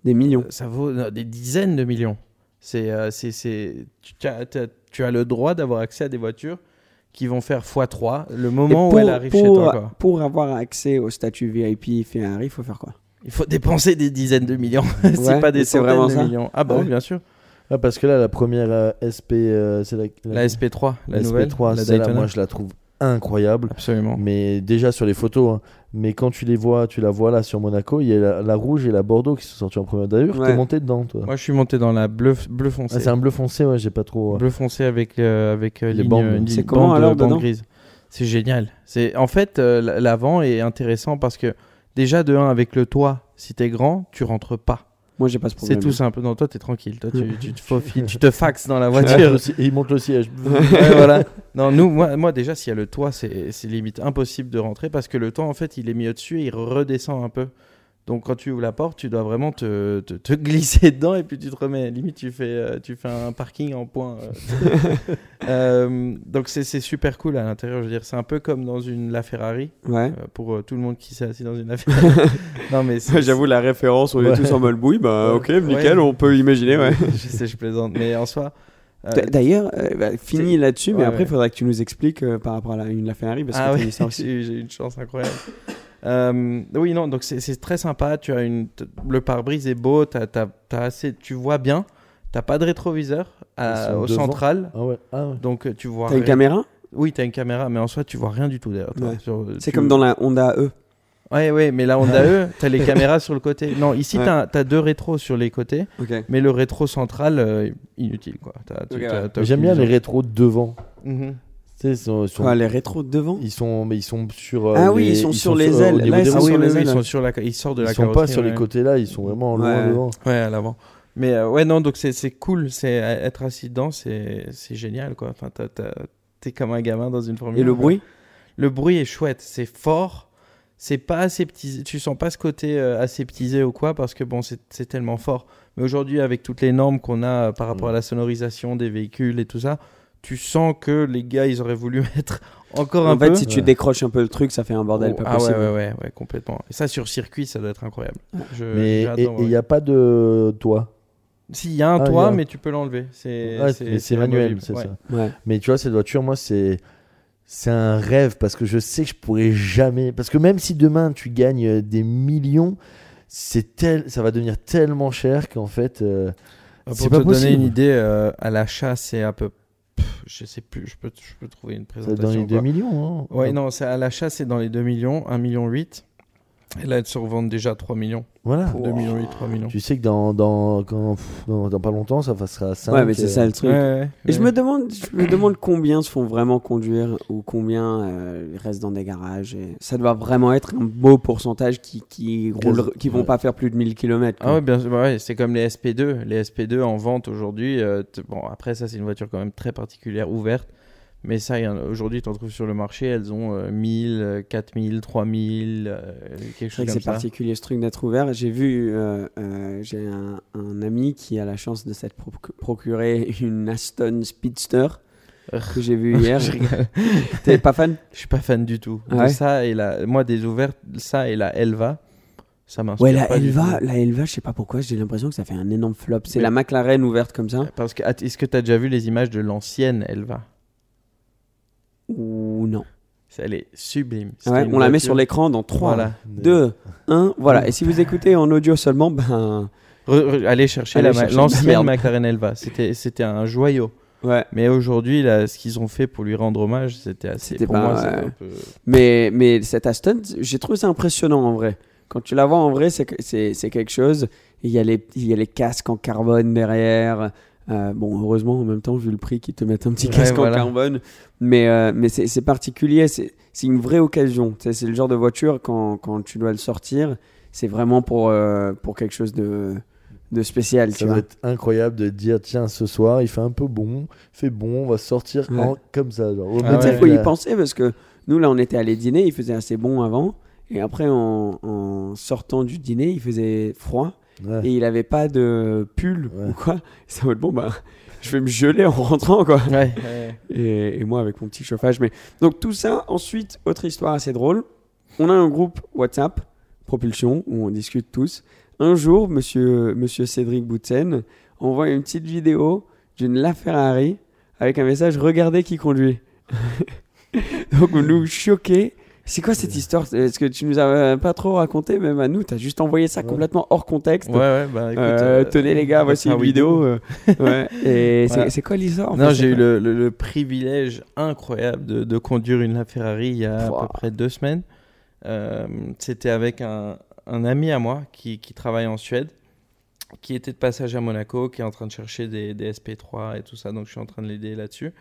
Des millions. Ça vaut euh, des dizaines de millions. C'est, euh, c'est, c'est, tu, as, t'as- tu as le droit d'avoir accès à des voitures qui vont faire x3 le moment où elle arrive chez toi. quoi. pour avoir accès au statut VIP Ferrari, il faut faire quoi? Il faut dépenser des dizaines de millions. Ouais, c'est pas des centaines vraiment de ça millions. Ah bah Ouais. oui, bien sûr. Ah, parce que là, la première euh, SP, euh, c'est la, La SP3, la, la nouvelle, SP3, la celle-là, Daytona. moi, je la trouve incroyable. Absolument. Mais déjà sur les photos, hein. mais quand tu les vois, tu la vois là sur Monaco, il y a la, la rouge et la Bordeaux qui sont sorties en première. D'ailleurs, Ouais. t'es monté dedans, toi. Moi, je suis monté dans la bleu, bleu Ah, foncé. c'est un bleu foncé, ouais, j'ai pas trop. bleu foncé avec euh, avec euh, Les ligne, bandes. euh, C'est comment, alors, bande dedans? grise. C'est génial. C'est en fait euh, l'avant est intéressant parce que déjà de 1 avec le toit, si t'es grand, tu rentres pas. Moi, j'ai pas ce problème. C'est tout simple. Non, toi t'es tranquille. Toi tu, tu te faufiles, tu te faxes dans la voiture. et il monte le siège. Ouais, voilà. Non, nous, moi, moi déjà, s'il y a le toit, c'est c'est limite impossible de rentrer parce que le toit, en fait, il est mis au-dessus et il redescend un peu. Donc, quand tu ouvres la porte, tu dois vraiment te, te, te glisser dedans et puis tu te remets. Limite, tu fais, euh, tu fais un parking en point. euh. Euh, donc, c'est super cool à l'intérieur. Je veux dire, c'est un peu comme dans une La Ferrari Ouais. euh, pour tout le monde qui s'est assis dans une La Ferrari. non, mais J'avoue, la référence, on Ouais. est tous en mode bouille, bah ok, Ouais. nickel, on peut imaginer, ouais. je sais, je plaisante. Mais en soi. D'ailleurs, euh, bah, fini là-dessus, mais Ouais, après, il ouais. faudra que tu nous expliques euh, par rapport à la, une La Ferrari, parce ah que j'ai j'ai eu une chance incroyable. Euh, oui, non, donc c'est très sympa. Tu as une, t- le pare-brise est beau, t'as- t'as- t'as assez, tu vois bien. T'as pas de rétroviseur à- au devant. central, Ah ouais, ah ouais. donc euh, tu vois. T'as une caméra? Oui, t'as une caméra, mais en soi, tu vois rien du tout derrière. toi. Ouais. Sur- C'est tu- comme dans la Honda E. Ouais, ouais, mais la Honda E, t'as les caméras sur le côté. Non, ici, Ouais. t'as as deux rétros sur les côtés, mais le rétro central, euh, inutile quoi. J'aime bien les rétros de devant. Mhm. Ils sont, ils sont, Quoi, les rétros de devant ils sont, mais ils sont sur. euh, Ah oui, les- ils sont sur les ailes. Là, ils sont Ah oui, sur oui, les oui, ils sont sur la, ils sortent de la Ils sont pas sur les côtés là, ils sont vraiment loin Ouais. devant. Ouais, à l'avant. Mais euh, ouais, non, donc c'est c'est cool. C'est être assis dedans, c'est c'est génial, quoi. Enfin, t'es comme un gamin dans une Formule Et le 1, quoi. bruit? Le bruit est chouette, c'est fort. C'est pas aseptisé. Tu sens pas ce côté euh, aseptisé ou quoi, parce que bon, c'est c'est tellement fort. Mais aujourd'hui, avec toutes les normes qu'on a euh, par rapport Mm. à la sonorisation des véhicules et tout ça, tu sens que les gars, ils auraient voulu mettre encore un En fait, peu. si tu Ouais. décroches un peu le truc, ça fait un bordel Oh, pas ah ouais, possible. ouais, ouais, ouais, complètement. Et ça, sur circuit, ça doit être incroyable. Je- Mais et il ouais. n'y a pas de toit. Si, il y a un Ah, toit, a- mais tu peux l'enlever. C'est Ouais, mais c'est manuel, c'est ouais. ça. Ouais. Mais tu vois, cette voiture, moi, c'est. C'est un rêve parce que je sais que je pourrais jamais. Parce que même si demain tu gagnes des millions, c'est tel... ça va devenir tellement cher qu'en fait. euh, Pour C'est te pas donner une idée, euh, à l'achat, c'est un peu. Je sais plus, je peux, je peux trouver une présentation. dans les 2 quoi. millions. hein. Ouais, non, c'est à l'achat, c'est dans les 2 millions, 1 million 8. Et là, elles se revendent déjà 3 millions. Voilà. 2 millions 8, 3 millions. Tu sais que dans, dans, quand- pff, dans, dans pas longtemps, ça passera à 5. Ouais, mais c'est ça le truc. Ouais, ouais, Et je me demande, je me demande combien se font vraiment conduire ou combien euh, restent dans des garages. Et ça doit vraiment être un beau pourcentage qui qui, roulent- qui vont pas faire plus de 1000 km. Ah ouais, bien c'est comme les SP2. Les SP2 en vente aujourd'hui. euh, bon, après, ça, c'est une voiture quand même très particulière, ouverte. Mais ça, aujourd'hui, tu en trouves sur le marché. Elles ont euh, 1000, euh, 4000, 3000, euh, quelque C'est chose comme c'est ça. particulier ce truc d'être ouvert. J'ai vu, euh, euh, j'ai un, un ami qui a la chance de s'être proc- procuré une Aston Speedster que j'ai vu hier. T'es pas fan? Je suis pas fan du tout. Ah ouais ça et la, moi des ouvertes, ça et la Elva, ça Ouais, la pas Elva, la Elva, je sais pas pourquoi, j'ai l'impression que ça fait un énorme flop. C'est la McLaren ouverte comme ça Parce que est-ce que tu as déjà vu les images de l'ancienne Elva? Ou non Elle est sublime. Ouais, On la met sur l'écran dans 3, Voilà. 2, 1. Voilà. Et si vous écoutez en audio seulement, ben Re- re- allez chercher la l'ancienne Merde. McLaren Elva. C'était un joyau. ouais. Mais aujourd'hui, ce qu'ils ont fait pour lui rendre hommage, c'était assez. Pour pas- moi, un peu. Mais, mais cette Aston, j'ai trouvé ça impressionnant en vrai. Quand tu la vois en vrai, c'est quelque chose. Il y, a les, il y a les casques en carbone derrière. Euh, bon, heureusement, en même temps, vu le prix, qu'ils te mettent un petit Ouais, casque voilà. en carbone. Mais, euh, mais c'est particulier. C'est c'est une vraie occasion. C'est le genre de voiture, quand, quand tu dois le sortir, c'est vraiment pour, euh, pour quelque chose de, de spécial. Ça Tu va vois. être incroyable de dire tiens, ce soir, il fait un peu bon, il fait bon, on va sortir Ouais. en- comme ça. Genre, au Ah Mais ouais. faut y penser parce que nous, là, on était allé dîner, il faisait assez bon avant. Et après, en, en sortant du dîner, il faisait froid. Ouais. et il avait pas de pull Ouais. ou quoi. En mode, bon, bah, je vais me geler en rentrant, quoi. Ouais. Et, et moi, avec mon petit chauffage. Mais... Donc, tout ça, ensuite, autre histoire assez drôle. On a un groupe WhatsApp, Propulsion, où on discute tous. Un jour, monsieur, monsieur Cédric Boutsen envoie une petite vidéo d'une LaFerrari avec un message Regardez qui conduit. Donc, nous choqués. C'est quoi cette histoire? Est-ce que tu nous as euh, pas trop raconté, même à nous Tu as juste envoyé ça Ouais. complètement hors contexte. Ouais, ouais, bah écoute. Euh, euh, tenez les gars, voici une vidéo. ouais. Et c'est- Voilà. c'est quoi l'histoire Non, j'ai eu le, le- le privilège incroyable de, de conduire une Ferrari il y a à peu près deux semaines. Euh, C'était avec un, un ami à moi qui, qui travaille en Suède, qui était de passage à Monaco, qui est en train de chercher des, des SP3 et tout ça, donc je suis en train de l'aider là-dessus.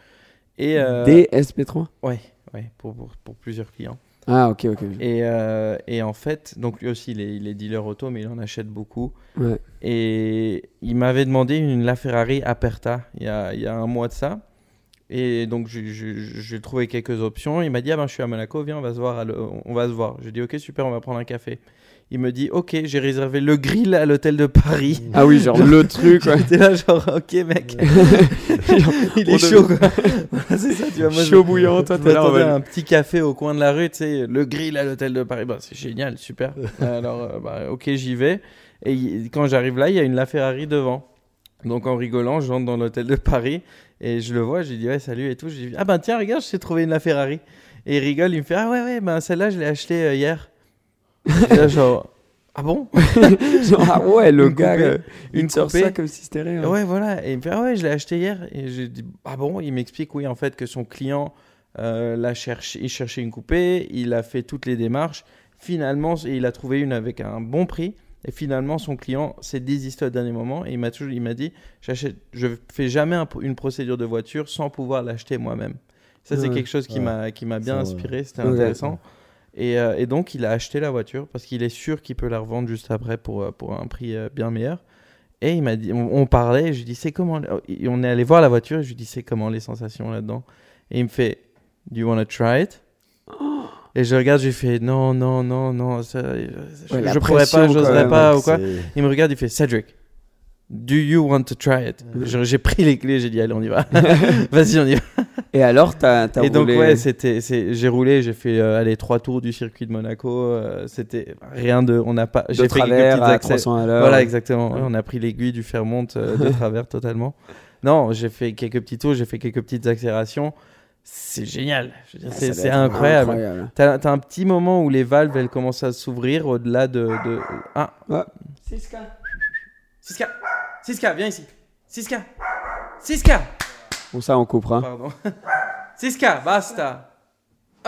Et euh, Des SP3 ouais, ouais, pour, pour, pour plusieurs clients. Ah, ok, ok. Et, euh, et en fait, donc lui aussi, il est, il est dealer auto, mais il en achète beaucoup. Ouais. Et il m'avait demandé une LaFerrari Aperta il y a, il y a un mois de ça. Et donc, j'ai trouvé quelques options. Il m'a dit, ah ben, je suis à Monaco, viens, on va se voir. le- on va se voir. Je dis, ok, super, on va prendre un café. Il me dit, ok, j'ai réservé le grill à l'hôtel de Paris. Ah oui, genre le truc, ouais. J'étais là, genre, ok, mec. il est chaud, quoi. Voilà, c'est ça, tu vois. Moi, je- Chaud bouillant, toi, t'es là. on va- un petit café au coin de la rue, tu sais, le grill à l'hôtel de Paris. Bah, c'est génial, super. Alors, euh, bah, ok, j'y vais. Et quand j'arrive là, il y a une LaFerrari devant. Donc, en rigolant, je rentre dans l'hôtel de Paris et je le vois. Je lui dis, ouais, salut et tout. Je lui dis, ah ben tiens, regarde, je t'ai trouvé une LaFerrari. Et il rigole, il me fait, ah ouais, ouais, ben celle-là, je l'ai achetée euh, hier. Là, genre, ah bon Genre, ah ouais, le Une gars, coupée. euh, Une sort ça comme si c'était rien. Ouais, voilà. Et il me fait, ah ouais, je l'ai acheté hier. Et je dis, ah bon Il m'explique, oui, en fait, que son client euh, l'a cherché, il cherchait une coupée, il a fait toutes les démarches. Finalement, il a trouvé une avec un bon prix. Et finalement, son client s'est désisté au dernier moment. Et il m'a toujours, il m'a dit, j'achète, je fais jamais un- une procédure de voiture sans pouvoir l'acheter moi-même. Ça, c'est quelque chose qui Ouais. m'a, qui m'a bien inspiré. C'était Ouais. intéressant. Et, euh, et donc, il a acheté la voiture parce qu'il est sûr qu'il peut la revendre juste après pour, euh, pour un prix euh, bien meilleur. Et il m'a dit, on, on parlait, je lui dis, c'est comment et On est allé voir la voiture, et je lui dis, c'est comment les sensations là-dedans? Et il me fait, do you want to try it? Et je regarde, je lui fais, non, non, non, non, ça, je, je pourrais pas, j'oserais pas, ou quoi. Il me regarde, il fait, Cedric, do you want to try it? J'ai pris les clés, j'ai dit, allez, on y va. Vas-y, on y va. Et alors, t'as t'as Et donc roulé- ouais, c'était, c'est, j'ai roulé, j'ai fait euh, allez trois tours du circuit de Monaco. euh, c'était rien de, on n'a pas, de j'ai fait quelques travers petites à accès- 300 à l'heure. Voilà exactement. Ouais. Ouais, on a pris l'aiguille du fer monte euh, de travers totalement. Non, j'ai fait quelques petits tours, j'ai fait quelques petites accélérations. C'est génial. Ah, c'est, incroyable. incroyable. T'as, un petit moment où les valves elles commencent à s'ouvrir au-delà de, de... ah Siska, Siska, viens ici. Siska, Siska. Bon, ça, on coupera. Pardon. Siska, basta.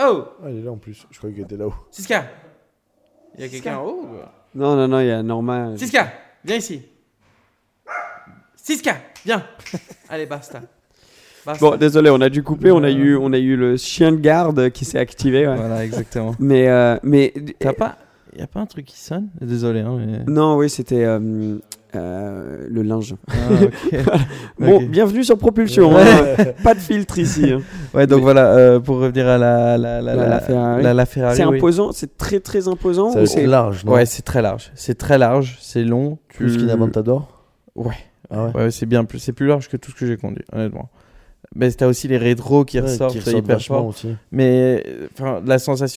Oh. Ah, il est là en plus. Je croyais qu'il était là-haut. Siska Il y a quelqu'un en haut ou- Non, non, non, il y a Norma. Siska Viens ici Siska Viens Allez, basta. Basta. Bon, désolé, on a dû couper. On a eu, on a eu le chien de garde qui s'est activé. ouais. Voilà, exactement. Mais, euh, mais T'as pas... Y a pas un truc qui sonne? Désolé, hein, mais... non, oui, c'était euh, euh, le linge. Ah, ok. Bon, Ok. bienvenue sur Propulsion. Ouais. hein. Pas de filtre ici. hein. Ouais, donc voilà, euh, pour revenir à la... La, la, La- la Ferrari. la- la Ferrari, C'est oui. imposant, c'est très très imposant. C'est large, non? Ouais, c'est très large. C'est très large, c'est long. Tu... Plus qu'une Aventador? Ouais. Ah ouais? Ouais, c'est bien plus, c'est plus large que tout ce que j'ai conduit, honnêtement. Mais t'as aussi les rétros qui Ouais, ressortent, qui c'est ressortent hyper fort. aussi. Mais enfin, la sensation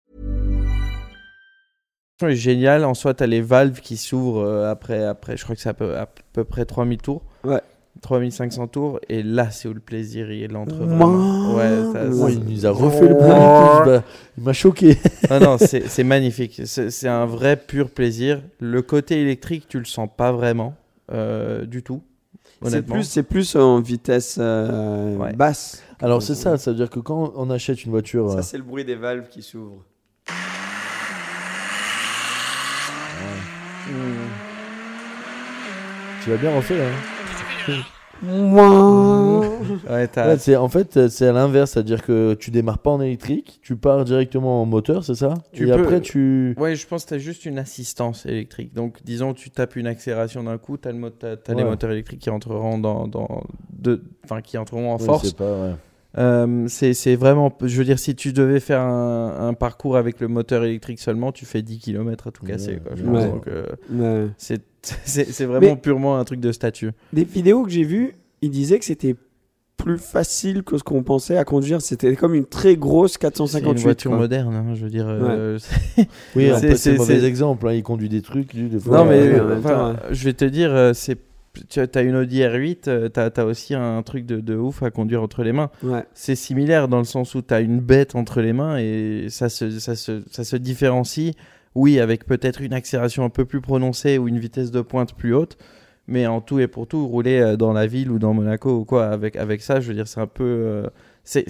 Est génial. En soi, tu as les valves qui s'ouvrent euh, après, après, je crois que c'est à peu, à peu près 3000 tours. Ouais. 3500 tours. Et là, c'est où le plaisir il entre vraiment. Ouais, ça- Ouais, ça- il nous a refait le plan. Il m'a choqué. non, non, c'est c'est magnifique. C'est c'est un vrai pur plaisir. Le côté électrique, tu le sens pas vraiment euh, du tout. C'est plus, c'est plus en vitesse euh, Ouais. basse. Alors c'est ça, ça veut dire que quand on achète une voiture, Ça, c'est le bruit des valves qui s'ouvrent. Tu l'as bien refait. Hein. Ouais, t'as- Ouais, c'est en fait c'est à l'inverse, c'est-à-dire que tu démarres pas en électrique, tu pars directement en moteur, c'est ça Tu Et peux- après tu Ouais, je pense que tu as juste une assistance électrique. Donc, disons, tu tapes une accélération d'un coup, tu as, les Ouais. moteurs électriques qui entreront, dans, dans de... enfin, qui entreront en Oui, force. c'est pas, ouais. Euh, c'est c'est vraiment. Je veux dire, si tu devais faire un, un parcours avec le moteur électrique seulement, tu fais 10 km à tout casser. Ouais, euh, Ouais. c'est vraiment Mais- purement un truc de statut. Des vidéos que j'ai vues, ils disaient que c'était plus facile que ce qu'on pensait à conduire. C'était comme une très grosse C'est 458. une voiture quoi. moderne, hein, je veux dire. euh, Oui, C'est- mauvais exemple. hein, Il conduit des trucs. lui, des fois, Non, mais euh, temps, ouais. je vais te dire, euh, c'est tu as une Audi R8, euh, t'as as aussi un truc de, de ouf à conduire entre les mains. Ouais. C'est similaire dans le sens où tu as une bête entre les mains et ça se, ça se, ça se différencie, oui, avec peut-être une accélération un peu plus prononcée ou une vitesse de pointe plus haute, mais en tout et pour tout, rouler euh, dans la ville ou dans Monaco ou quoi, avec, avec ça, je veux dire, c'est un peu... euh, c'est-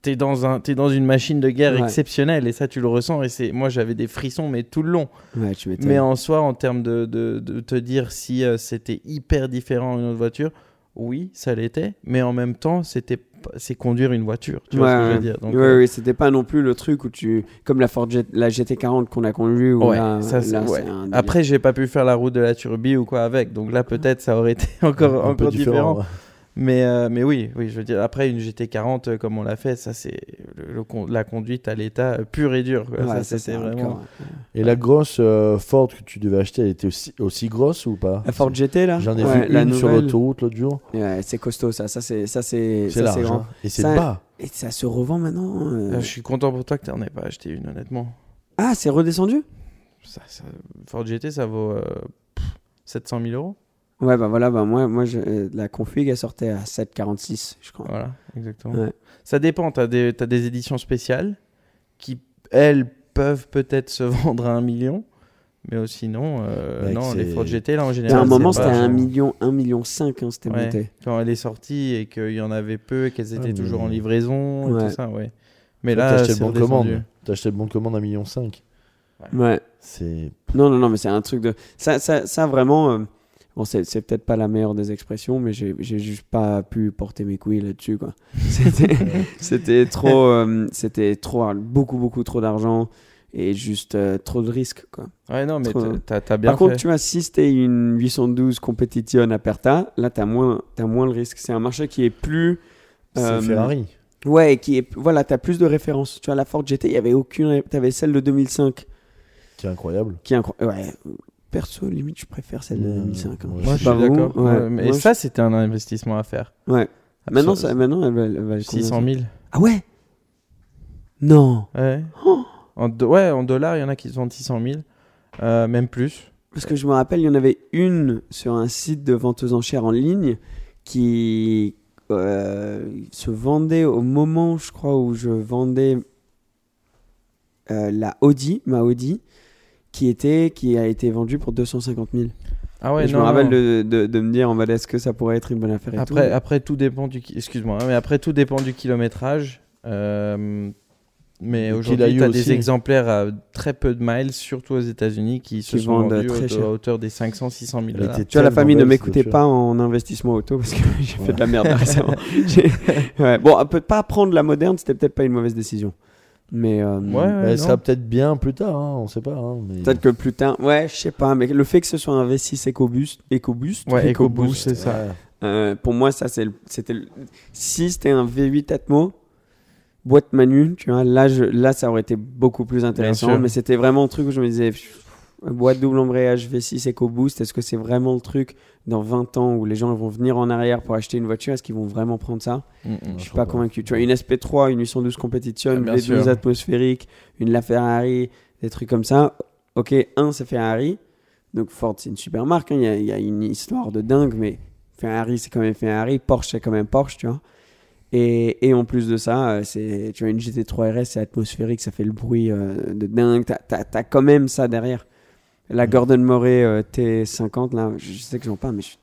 T'es dans, un, es dans une machine de guerre Ouais. exceptionnelle et ça tu le ressens et c'est moi j'avais des frissons mais tout le long Ouais, tu m'étonnes. mais en soi, en termes de, de, de te dire si euh, c'était hyper différent d'une autre voiture, oui, ça l'était. Mais en même temps, c'était c'est conduire une voiture. Tu vois ce que je veux dire Donc, ouais, euh, ouais, c'était pas non plus le truc où tu. Comme la Ford la GT40 qu'on a conduit. Ouais, là, ça, là, un. Après, j'ai pas pu faire la route de la Turbie ou quoi avec. Donc là, peut-être, ça aurait été encore, un peu encore différent. ouais. Mais, euh, mais oui, oui, je veux dire, après une GT40 euh, comme on l'a fait, ça c'est le- le con- la conduite à l'état euh, pur et dur. quoi. Ouais, ça, ça, c'était c'est vraiment. hardcore, ouais. Et la grosse euh, Ford que tu devais acheter, elle était aussi, aussi grosse ou pas? La Ford GT là? J'en ai Ouais, vu la une sur nouvelle. l'autoroute l'autre jour. Ouais, c'est costaud ça. Ça c'est ça c'est C'est ça, c'est large. grand. hein. Et c'est Ça- bas. Et ça se revend maintenant. euh. Euh, je suis content pour toi que tu n'en aies pas acheté une, honnêtement. Ah, c'est redescendu? Ça, ça- Ford GT, ça vaut euh, pff, 700 000 euros. Ouais, bah voilà, bah moi, moi je- euh, la config elle sortait à 7,46, je crois. Voilà, exactement. Ouais. Ça dépend. Tu as, des t'as des éditions spéciales qui, elles, peuvent peut-être se vendre à un million. Mais aussi, sinon, euh, Mec, non, les c'est- Ford GT, là, en Et à général. un moment, c'était à 1 million, 1 million 5, hein, c'était Ouais, monté. Quand elle est sortie et qu'il y en avait peu et qu'elles étaient mais- toujours en livraison et tout ça, ouais. Mais Toi, là, t'as acheté c'est le bon commande. T'as acheté le bon de commande à 1,5 million. Ouais. C'est. Non, non, non, mais c'est un truc de. Ça, ça, ça vraiment. euh, Bon, c'est c'est peut-être pas la meilleure des expressions, mais j'ai j'ai juste pas pu porter mes couilles là-dessus, quoi. C'était c'était trop. euh, C'était trop. Beaucoup, beaucoup trop d'argent et juste euh, trop de risques, quoi. Ouais, non, mais Trop- t'as- bien Par contre, tu si c'était une 812 Competition Aperta, là, t'as moins, as moins le risque. C'est un marché qui est plus. C'est euh, Ferrari. Ouais, qui est. Voilà, t'as plus de références. Tu vois, la Ford GT, il y avait aucune. T'avais celle de 2005, Qui est incroyable. qui est incroyable. Ouais. Perso, limite, je préfère celle de Mmh, 2005. hein. ouais, Moi, je suis d'accord. ouais. Ouais, mais Moi, ça, c'était un investissement à faire. Ouais. Maintenant, ça, maintenant, elle va, elle va 600 000. Ah ouais? Non. Ouais. Oh En, do- ouais, en dollars, il y en a qui vendent 600 000. Euh, même plus. Parce que je me rappelle, il y en avait une sur un site de vente aux enchères en ligne qui euh, se vendait au moment, je crois, où je vendais euh, la Audi, ma Audi, qui, était, qui a été vendue pour 250 000. Ah ouais, Et je non, me rappelle de, de, de me dire en mode est-ce que ça pourrait être une bonne affaire et Après, tout. après, tout dépend du. Excuse-moi, hein, mais après, tout dépend du kilométrage. Euh, Mais aujourd'hui, tu as aussi. des exemplaires à très peu de miles, surtout aux États-Unis, qui, se sont vendent vendus très au- cher. à hauteur des 500, 600 000 Elle dollars. Tu vois, la famille ne voiture. pas en investissement auto parce que j'ai fait de la merde récemment. Ouais. Bon, peut pas prendre la moderne, c'était peut-être pas une mauvaise décision. Mais euh, Ouais, Bah, non. sera peut-être bien plus tard, hein, on sait pas. hein, mais- peut-être que plus tard. Ouais, je sais pas, mais le fait que ce soit un V6 EcoBoost, EcoBoost, Ouais, EcoBoost, c'est ça. Ouais. euh, pour moi, ça c'est le- c'était le- si c'était un V8 Atmo boîte manu, tu vois, là, je, là ça aurait été beaucoup plus intéressant. Mais c'était vraiment le truc où je me disais, pff, boîte double embrayage V6 EcoBoost, est-ce que c'est vraiment le truc dans 20 ans où les gens vont venir en arrière pour acheter une voiture? Est-ce qu'ils vont vraiment prendre ça? Mm, mm. Je suis pas convaincu. Tu vois, une SP3, une 812 Competition, Ah, une bien V12 sûr. atmosphérique, une LaFerrari, des trucs comme ça. Ok, un, c'est Ferrari. Donc Ford, c'est une super marque. hein. Il y, a, il y a une histoire de dingue, mais Ferrari, c'est quand même Ferrari. Porsche, c'est quand même Porsche, tu vois. Et, et en plus de ça, euh, c'est, tu vois, une GT3 RS, c'est atmosphérique, ça fait le bruit euh, de dingue. T'as, t'as- t'as quand même ça derrière. La Gordon Murray euh, T50, là, je, sais que j'en parle, mais je-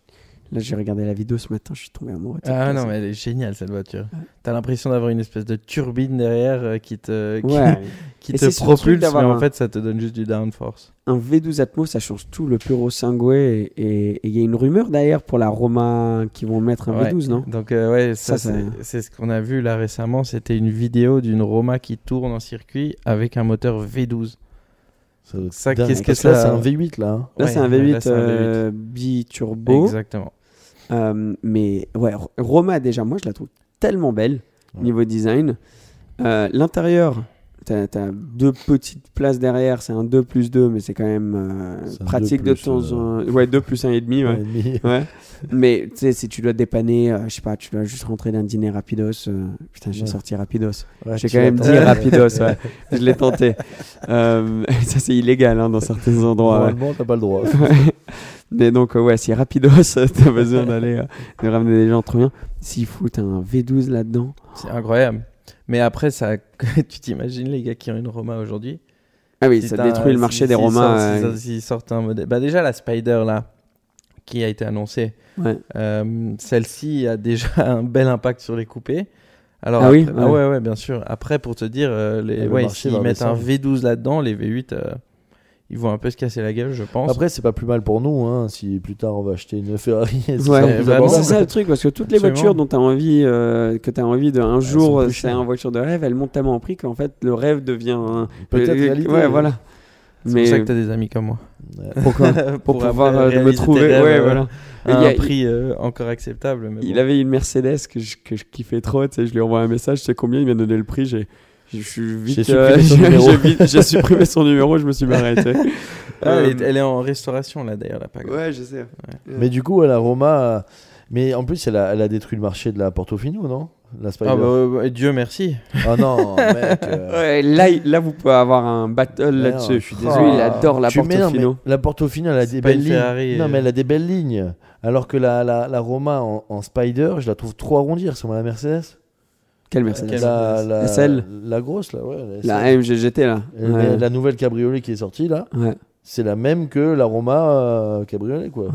là, j'ai regardé la vidéo ce matin, je suis tombé amoureux. Ah non, mais elle est géniale cette voiture. Ouais. T'as l'impression d'avoir une espèce de turbine derrière euh, qui te, qui, Ouais. qui Et te propulse, mais en un- fait ça te donne juste du downforce. un V12 Atmo, ça change tout, le Puro Sangue. Et il y a une rumeur d'ailleurs pour la Roma qui vont mettre un Ouais. V12, non? Donc euh, ouais, ça, Ça, c'est ce qu'on a vu là récemment. C'était une vidéo d'une Roma qui tourne en circuit avec un moteur V12. Ça qu'est-ce que ça- c'est un V8 là. hein. Là, Ouais, c'est un ouais, V8, là, c'est un V8. euh, biturbo. Exactement. Euh, mais ouais, Ro- Roma, déjà, moi, je la trouve tellement belle Ouais. niveau design. Euh, L'intérieur, t'as as deux petites places derrière, c'est un 2 plus 2, mais c'est quand même euh, pratique 2 de plus, temps en euh, Ouais, 2 plus 1,5, ouais. Ouais, demi. Ouais. Mais tu sais, si tu dois dépanner, euh, je sais pas, tu dois juste rentrer d'un dîner rapidos. euh, Putain, j'ai Ouais. sorti rapidos. Ouais, J'ai quand même dit rapidos, ouais. Je l'ai tenté. Euh, ça, c'est illégal hein, dans certains endroits. ouais. Normalement, t'as pas le droit. Mais donc, euh, ouais, si rapidos, t'as besoin d'aller euh, de ramener des gens trop bien. S'il fout un V12 là-dedans. C'est incroyable. Mais après, ça, tu t'imagines les gars qui ont une Roma aujourd'hui? Ah oui, Si ça détruit le si- marché des s'ils sortent- s'ils euh, sortent- un modèle. Bah déjà, la Spider là, qui a été annoncée, ouais. euh, celle-ci a déjà un bel impact sur les coupés. Alors Ah oui ah Ouais. ouais, bien sûr. Après, pour te dire, euh, les, Le ouais, marché s'ils mettent un redescendre. V12 là-dedans, les V8, euh, ils vont un peu se casser la gueule, je pense. Après, c'est pas plus mal pour nous hein, si plus tard on va acheter une Ferrari. Ouais, bah, c'est ça le truc parce que toutes les voitures dont tu as envie euh, que tu as envie de un jour c'est une voiture de rêve, elles montent tellement en prix qu'en fait le rêve devient un... Peut-être Euh, réalité. Ouais, voilà. c'est Mais pour ça que t'as des amis comme moi. Ouais. pourquoi pour, Pour pouvoir euh, me trouver rêves, ouais euh, voilà. À Il y a- un prix euh, encore acceptable. Mais Il bon. avait une Mercedes que je, que je kiffais trop, tu sais, je lui envoie un message, tu sais combien il m'a donné le prix, j'ai je suis vite J'ai euh, supprimé son j'ai- numéro. j'ai vite- j'ai supprimé son numéro, je me suis. Ah, elle, est, Euh, elle est en restauration là d'ailleurs, la Paga. Ouais, je sais. Mais du coup, la Roma. euh, Mais en plus, elle a, elle a détruit le marché de la Portofino, non? La. Ah bah, Dieu merci. Ah non, mec. euh, Ouais, là, vous pouvez avoir un battle là-dessus. je suis désolé. il adore la Tu mets- non, Portofino. La Portofino, elle a des pas belles une lignes. Ferrari, Non, euh. mais elle a des belles lignes. Alors que la, la, la Roma en, en Spider, je la trouve trop arrondie. Elle ressemble à la Mercedes. Quelle Mercedes La, la, SL. la grosse, là, ouais. La, La SL. AMG GT, là. Ouais. la, la nouvelle cabriolet qui est sortie, là, Ouais. c'est la même que la Roma euh, cabriolet, quoi.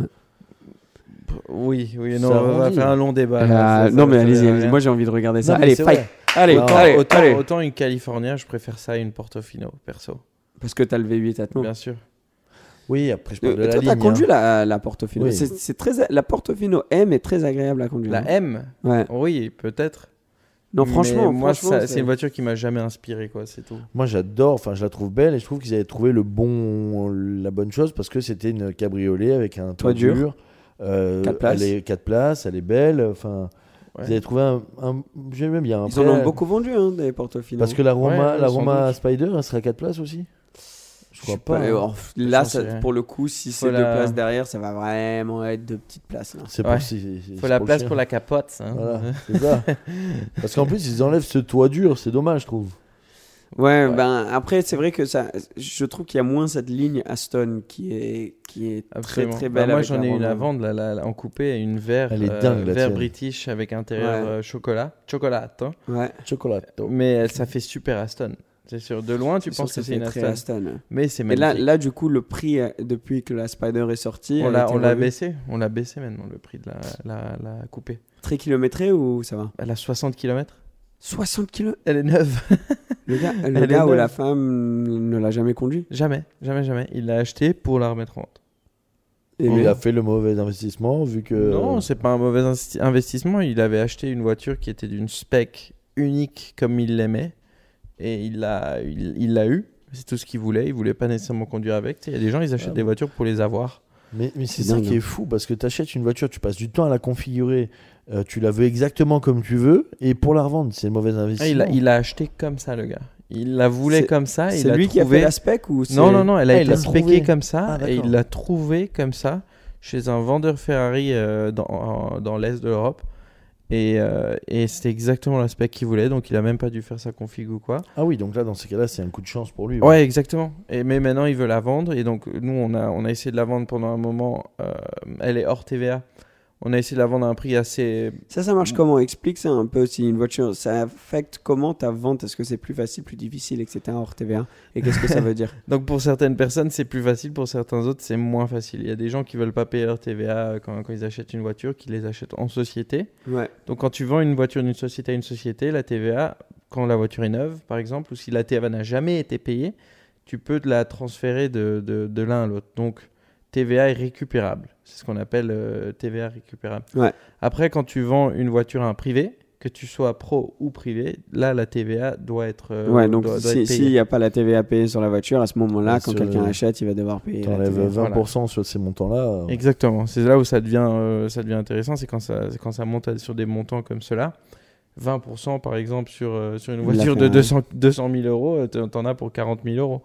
Oui, oui, Ça non, on va faire un long débat. Euh, là, ça- non, ça- mais allez-y, moi j'ai envie de regarder ça. Non, allez, fight. Allez, autant, allez, autant, allez. autant une California, je préfère ça à une Portofino, perso. Parce que t'as le V8 Atmo. Bien sûr. Oui, après, je parle de Euh, la toi, ligne. t'as conduit hein. la, la Portofino. Oui. C'est, c'est très, la Portofino M est très agréable à conduire. La hein. M, Ouais. oui, peut-être. Non, Mais franchement, moi, franchement, ça- c'est- c'est une voiture qui m'a jamais inspiré, quoi, c'est tout. Moi, j'adore, enfin, je la trouve belle et je trouve qu'ils avaient trouvé le bon, la bonne chose parce que c'était une cabriolet avec un toit dur. dur. Euh, Quatre places. Elle est 4 places, elle est belle. Enfin, Ouais. ils avaient trouvé un. un J'aime bien. Ils en ont beaucoup vendu, hein, des Portofino. Parce que la Roma, Ouais, la Roma. Spider, elle serait à 4 places aussi Je crois pas. pas, hein. là, ça- pour le coup, si c'est Faut deux la- places derrière, ça va vraiment être deux petites places. C'est Ouais. c'est- Faut la place pour la capote. hein. Voilà, c'est ça. Parce qu'en plus, ils enlèvent ce toit dur, c'est dommage, je trouve. Ouais, Ouais. ben après, c'est vrai que ça, je trouve qu'il y a moins cette ligne Aston qui est, qui est très Absolument. très Bah, belle. moi, avec j'en la ai une à vendre là, là, là, en coupé, une vert, Elle est euh, dingue, la vert british avec intérieur Ouais. euh, chocolat, chocolat. hein. Ouais. Chocolato. Mais ça fait super Aston. C'est sûr. De loin, tu penses que c'est une Aston. Aston. Mais c'est Mais là, magnifique. là, du coup, le prix, euh, depuis que la Spider est sortie, on l'a baissé. On l'a baissé maintenant, le prix de la, la, la coupée. Très kilométré ou ça va? Elle a 60 km. 60 kilos Elle est neuve. Le gars, le Elle gars ou neuve. la femme ne l'a jamais conduit? jamais, jamais, jamais. Il l'a acheté pour la remettre en vente. Et Il mais- a fait le mauvais investissement vu que. Non, c'est pas un mauvais investissement. Il avait acheté une voiture qui était d'une spec unique comme il l'aimait. Et il l'a il, il l'a eu. C'est tout ce qu'il voulait. Il voulait pas nécessairement conduire avec. Tu sais, Il y a des gens, ils achètent Ah des bon. voitures pour les avoir. Mais, mais c'est C'est ça dingue, qui est fou parce que tu achètes une voiture, tu passes du temps à la configurer, euh, tu la veux exactement comme tu veux et pour la revendre, c'est le mauvais Ah, investissement. il l'a il l'a acheté comme ça, le gars. Il la voulait C'est- comme ça. il C'est l'a lui qui a trouvé- fait la spec ou c'est- Non, non, non, elle a Ah, il été l'a spéquée trouvé. comme ça Ah, et d'accord. il l'a trouvé comme ça chez un vendeur Ferrari euh, dans, en- dans l'est de l'Europe. Et, euh, et c'était exactement la spec qu'il voulait, donc il a même pas dû faire sa config ou quoi. Ah oui, donc là, dans ces cas-là, c'est un coup de chance pour lui. Ouais, exactement. Et, mais maintenant, il veut la vendre. Et donc, nous, on a, on a essayé de la vendre pendant un moment. euh, elle est hors TVA. On a essayé de la vendre à un prix assez. Ça, ça marche comment? Explique ça un peu si une voiture, ça affecte comment ta vente? Est-ce que c'est plus facile, plus difficile, etc. hors TVA Et qu'est-ce que ça veut dire? Donc, pour certaines personnes, c'est plus facile. Pour certains autres, c'est moins facile. Il y a des gens qui veulent pas payer leur TVA quand, quand ils achètent une voiture, qui les achètent en société. Ouais. Donc, quand tu vends une voiture d'une société à une société, la TVA, quand la voiture est neuve, par exemple, ou si la TVA n'a jamais été payée, tu peux te la transférer de, de, de l'un à l'autre. Donc, TVA est récupérable. C'est ce qu'on appelle euh, TVA récupérable. Ouais. Après, quand tu vends une voiture à un privé, que tu sois pro ou privé, là, la TVA doit être, euh, ouais, donc si- s'il n'y a pas la TVA payée sur la voiture, à ce moment-là, Ouais, quand quelqu'un achète, il va devoir payer. la T'enlèves TVA. 20% sur ces montants-là. euh, Exactement. C'est là où ça devient, euh, ça devient intéressant, c'est quand ça, quand ça monte à- sur des montants comme cela. 20% par exemple sur, euh, sur une voiture de Ferrari. 200, 200 000 euros, t'en t'en as pour 40 000 euros.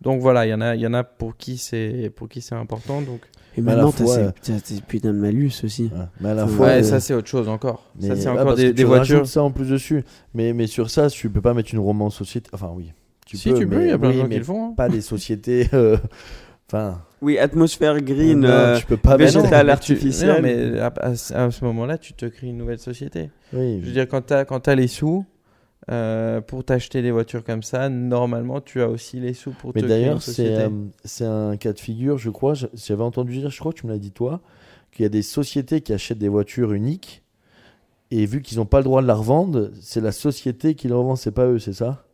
Donc voilà, il y en a, il y en a pour qui c'est pour qui c'est important. Donc Et maintenant, t'as euh, t'as ces putains de malus aussi. ouais. Mais à la Ouais, fois. ouais, euh, ça c'est autre chose encore. mais- ça c'est encore des, voitures. ça en plus dessus. Mais, mais sur ça, tu peux pas mettre une romance société. Enfin, oui. Tu si tu peux, il y a plein oui, de gens mais qui le font. hein. Pas des sociétés. euh, Enfin. Oui, atmosphère green. non, euh, tu peux pas végétal mettre- mais non, mais à, à ce- à ce moment-là, tu te crées une nouvelle société. Oui. Je veux dire, quand tu as, les sous euh, pour t'acheter des voitures comme ça, normalement, tu as aussi les sous pour Mais te d'ailleurs, c'est euh, c'est un cas de figure, je crois. J'avais entendu dire, je crois que tu me l'as dit toi, qu'il y a des sociétés qui achètent des voitures uniques. Et vu qu'ils n'ont pas le droit de la revendre, c'est la société qui la revend, c'est pas eux, c'est ça?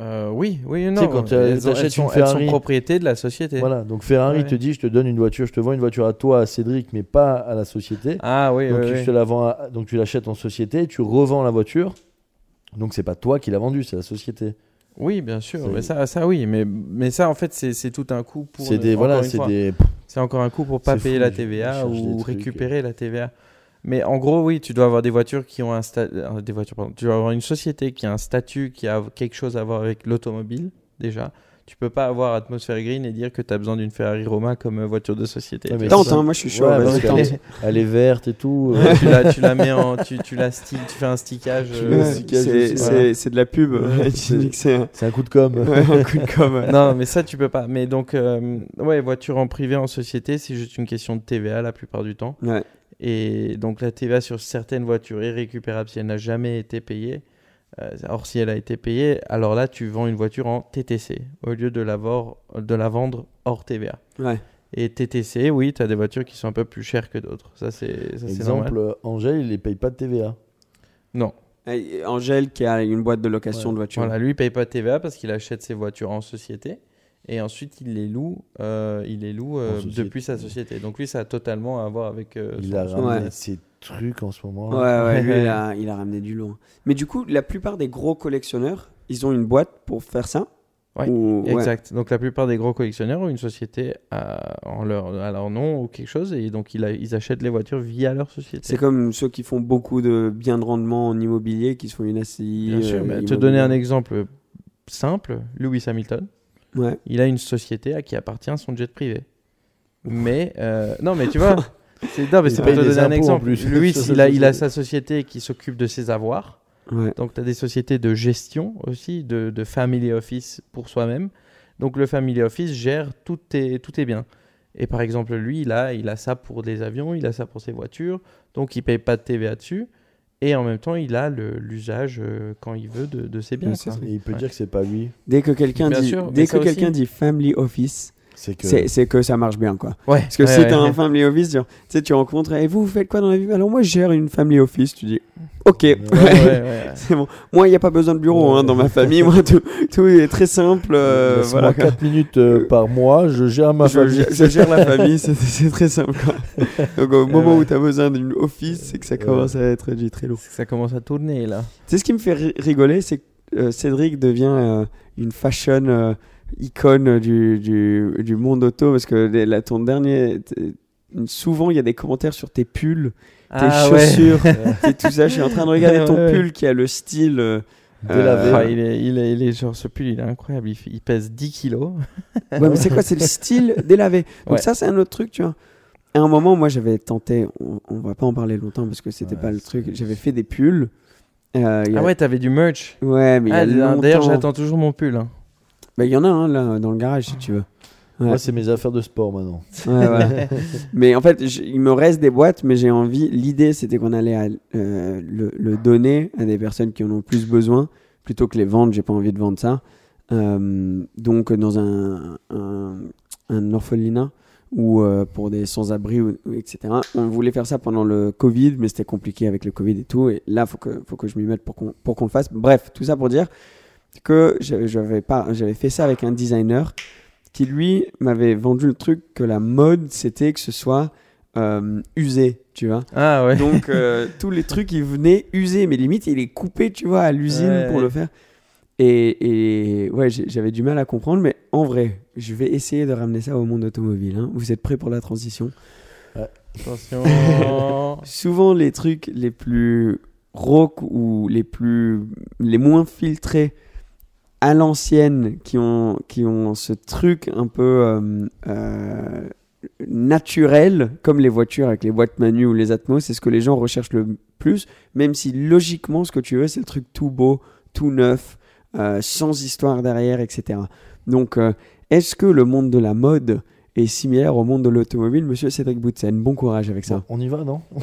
Euh, oui, oui, sais, non. quand tu- elles, ont- t'achètes elles sont, une elles sont Ferrari- propriété de la société. Voilà, donc Ferrari Ouais. te dit, je te donne une voiture, je te vends une voiture à toi, à Cédric, mais pas à la société. Ah oui, donc oui, je oui. te la vends à- donc tu l'achètes en société, tu revends la voiture. Donc c'est pas toi qui l'as vendue, c'est la société. Oui, bien sûr. Mais ça, ça oui. Mais, mais ça, en fait, c'est tout un coût pour. C'est des encore voilà, c'est des C'est encore un coût pour pas payer fou, la TVA ou récupérer la TVA. Mais en gros, oui, tu dois avoir des voitures qui ont un sta- euh, des voitures, pardon. Tu dois avoir une société qui a un statut qui a quelque chose à voir avec l'automobile déjà. Tu peux pas avoir Atmosphère Green et dire que tu as besoin d'une Ferrari Roma comme euh, voiture de société. Mais Tente, hein, moi je suis chaud. Ouais, Elle est verte et tout. Ouais, tu, la, tu la mets en. Tu, tu, la tu fais un stickage. Euh, c'est- voilà. de la pub. C'est- un, coup de com. un coup de com. non, mais ça, tu peux pas. Mais donc, euh, ouais, voiture en privé, en société, c'est juste une question de TVA la plupart du temps. Ouais. Et donc, la TVA sur certaines voitures est récupérable si elle n'a jamais été payée. Euh, or, si elle a été payée, alors là, tu vends une voiture en TTC au lieu de la, vor- de la vendre hors TVA. Ouais. Et TTC, oui, tu as des voitures qui sont un peu plus chères que d'autres. Ça, c'est normal. Exemple, Angèle, il les paye pas de TVA. Non. Et Angèle qui a une boîte de location Ouais. de voiture. Voilà, lui, il paye pas de TVA parce qu'il achète ses voitures en société. Et ensuite, il les loue, euh, il les loue euh, depuis sa société. Donc lui, ça a totalement à voir avec euh, Il son- a ramené Ouais. ses trucs en ce moment. Ouais, ouais, lui, il a, il a ramené du lourd. Mais du coup, la plupart des gros collectionneurs, ils ont une boîte pour faire ça Ouais, Ou- ouais. Exact. Donc la plupart des gros collectionneurs ont une société à, en leur, à leur nom ou quelque chose. Et donc ils, a- ils achètent les voitures via leur société. C'est comme ceux qui font beaucoup de biens de rendement en immobilier, qui se font une SCI. Bien sûr. euh, mais te donner un exemple simple, Lewis Hamilton, Ouais. il a une société à qui appartient son jet privé. Mais euh, non, mais tu vois, c'est non, mais c'est pour te donner un exemple. plus sa il a, il a sa société qui s'occupe de ses avoirs. Ouais. Donc, tu as des sociétés de gestion aussi, de, de family office pour soi-même. Donc, le family office gère tous tes, tous tes biens. Et par exemple, lui, il a, il a ça pour des avions, il a ça pour ses voitures. Donc, il paye pas de TVA dessus. Et en même temps, il a le- l'usage euh, quand il veut de, de ses biens. Il peut Ouais. dire que c'est pas lui. Dès que quelqu'un dit, sûr, dès que quelqu'un aussi. dit family office, C'est que. que ça marche bien, quoi. Ouais. Parce que ouais, si ouais. t'as un family office, tu sais, tu rencontres, et vous, vous faites quoi dans la vie? Alors moi, je gère une family office. Tu dis, ok, Ouais, ouais, ouais. c'est bon. Moi, il n'y a pas besoin de bureau Ouais. hein, dans ma famille. Moi, tout, tout est très simple. euh, voilà. 4 minutes euh, par mois, je gère ma Je, famille. je- je gère la famille, c'est- très simple. Quoi. Donc au moment où tu as besoin d'une office, c'est que ça commence à être du très lourd. Ça commence à tourner là. C'est ce qui me fait ri- rigoler, c'est que euh, Cédric devient euh, une fashion euh, icône du, du, du monde auto parce que la, ton dernier. Souvent, il y a des commentaires sur tes pulls, tes Ah ouais. chaussures, et tout ça. Je suis en train de regarder ton Ouais, ouais. pull qui a le style. euh, Délavé. Ah, il, est, il, est, il est genre ce pull, il est incroyable. Il, pèse 10 kilos. Ouais, mais c'est quoi C'est le style délavé. Donc Ouais. ça, c'est un autre truc, tu vois. À un moment, moi, j'avais tenté, on, on va pas en parler longtemps parce que c'était Ouais, pas le truc. J'avais fait des pulls. euh, y a- Ah ouais, t'avais du merch. Ouais, mais Ah, D'ailleurs, j'attends toujours mon pull. hein. Bah, il y en a un là dans le garage si tu veux. Ouais. Moi, c'est mes affaires de sport maintenant. Ouais, ouais. mais en fait, il me reste des boîtes, mais j'ai envie. L'idée, c'était qu'on allait à- euh, le, le donner à des personnes qui en ont plus besoin, plutôt que les vendre. J'ai pas envie de vendre ça. Euh, donc, dans un, un, un orphelinat ou euh, pour des sans-abri, etc. On voulait faire ça pendant le Covid, mais c'était compliqué avec le Covid et tout. Et là, faut que, faut que je m'y mette pour qu'on pour qu'on le fasse. Bref, tout ça pour dire que j'avais j'avais pas j'avais fait ça avec un designer qui lui m'avait vendu le truc que la mode c'était que ce soit euh, usé tu vois. Ah ouais. donc euh, tous les trucs ils venaient usés. Mais limite il est coupé tu vois à l'usine Ouais, pour le faire. Et, et ouais j'avais du mal à comprendre. Mais en vrai je vais essayer de ramener ça au monde automobile hein. vous êtes prêts pour la transition? Attention. souvent les trucs les plus rock ou les plus les moins filtrés à l'ancienne qui ont qui ont ce truc un peu euh, euh, naturel comme les voitures avec les boîtes manues ou les Atmos c'est ce que les gens recherchent le plus même si logiquement ce que tu veux c'est le truc tout beau tout neuf euh, sans histoire derrière etc donc est-ce que le monde de la mode est similaire au monde de l'automobile monsieur Cédric Boutsen bon courage avec ça On y va, non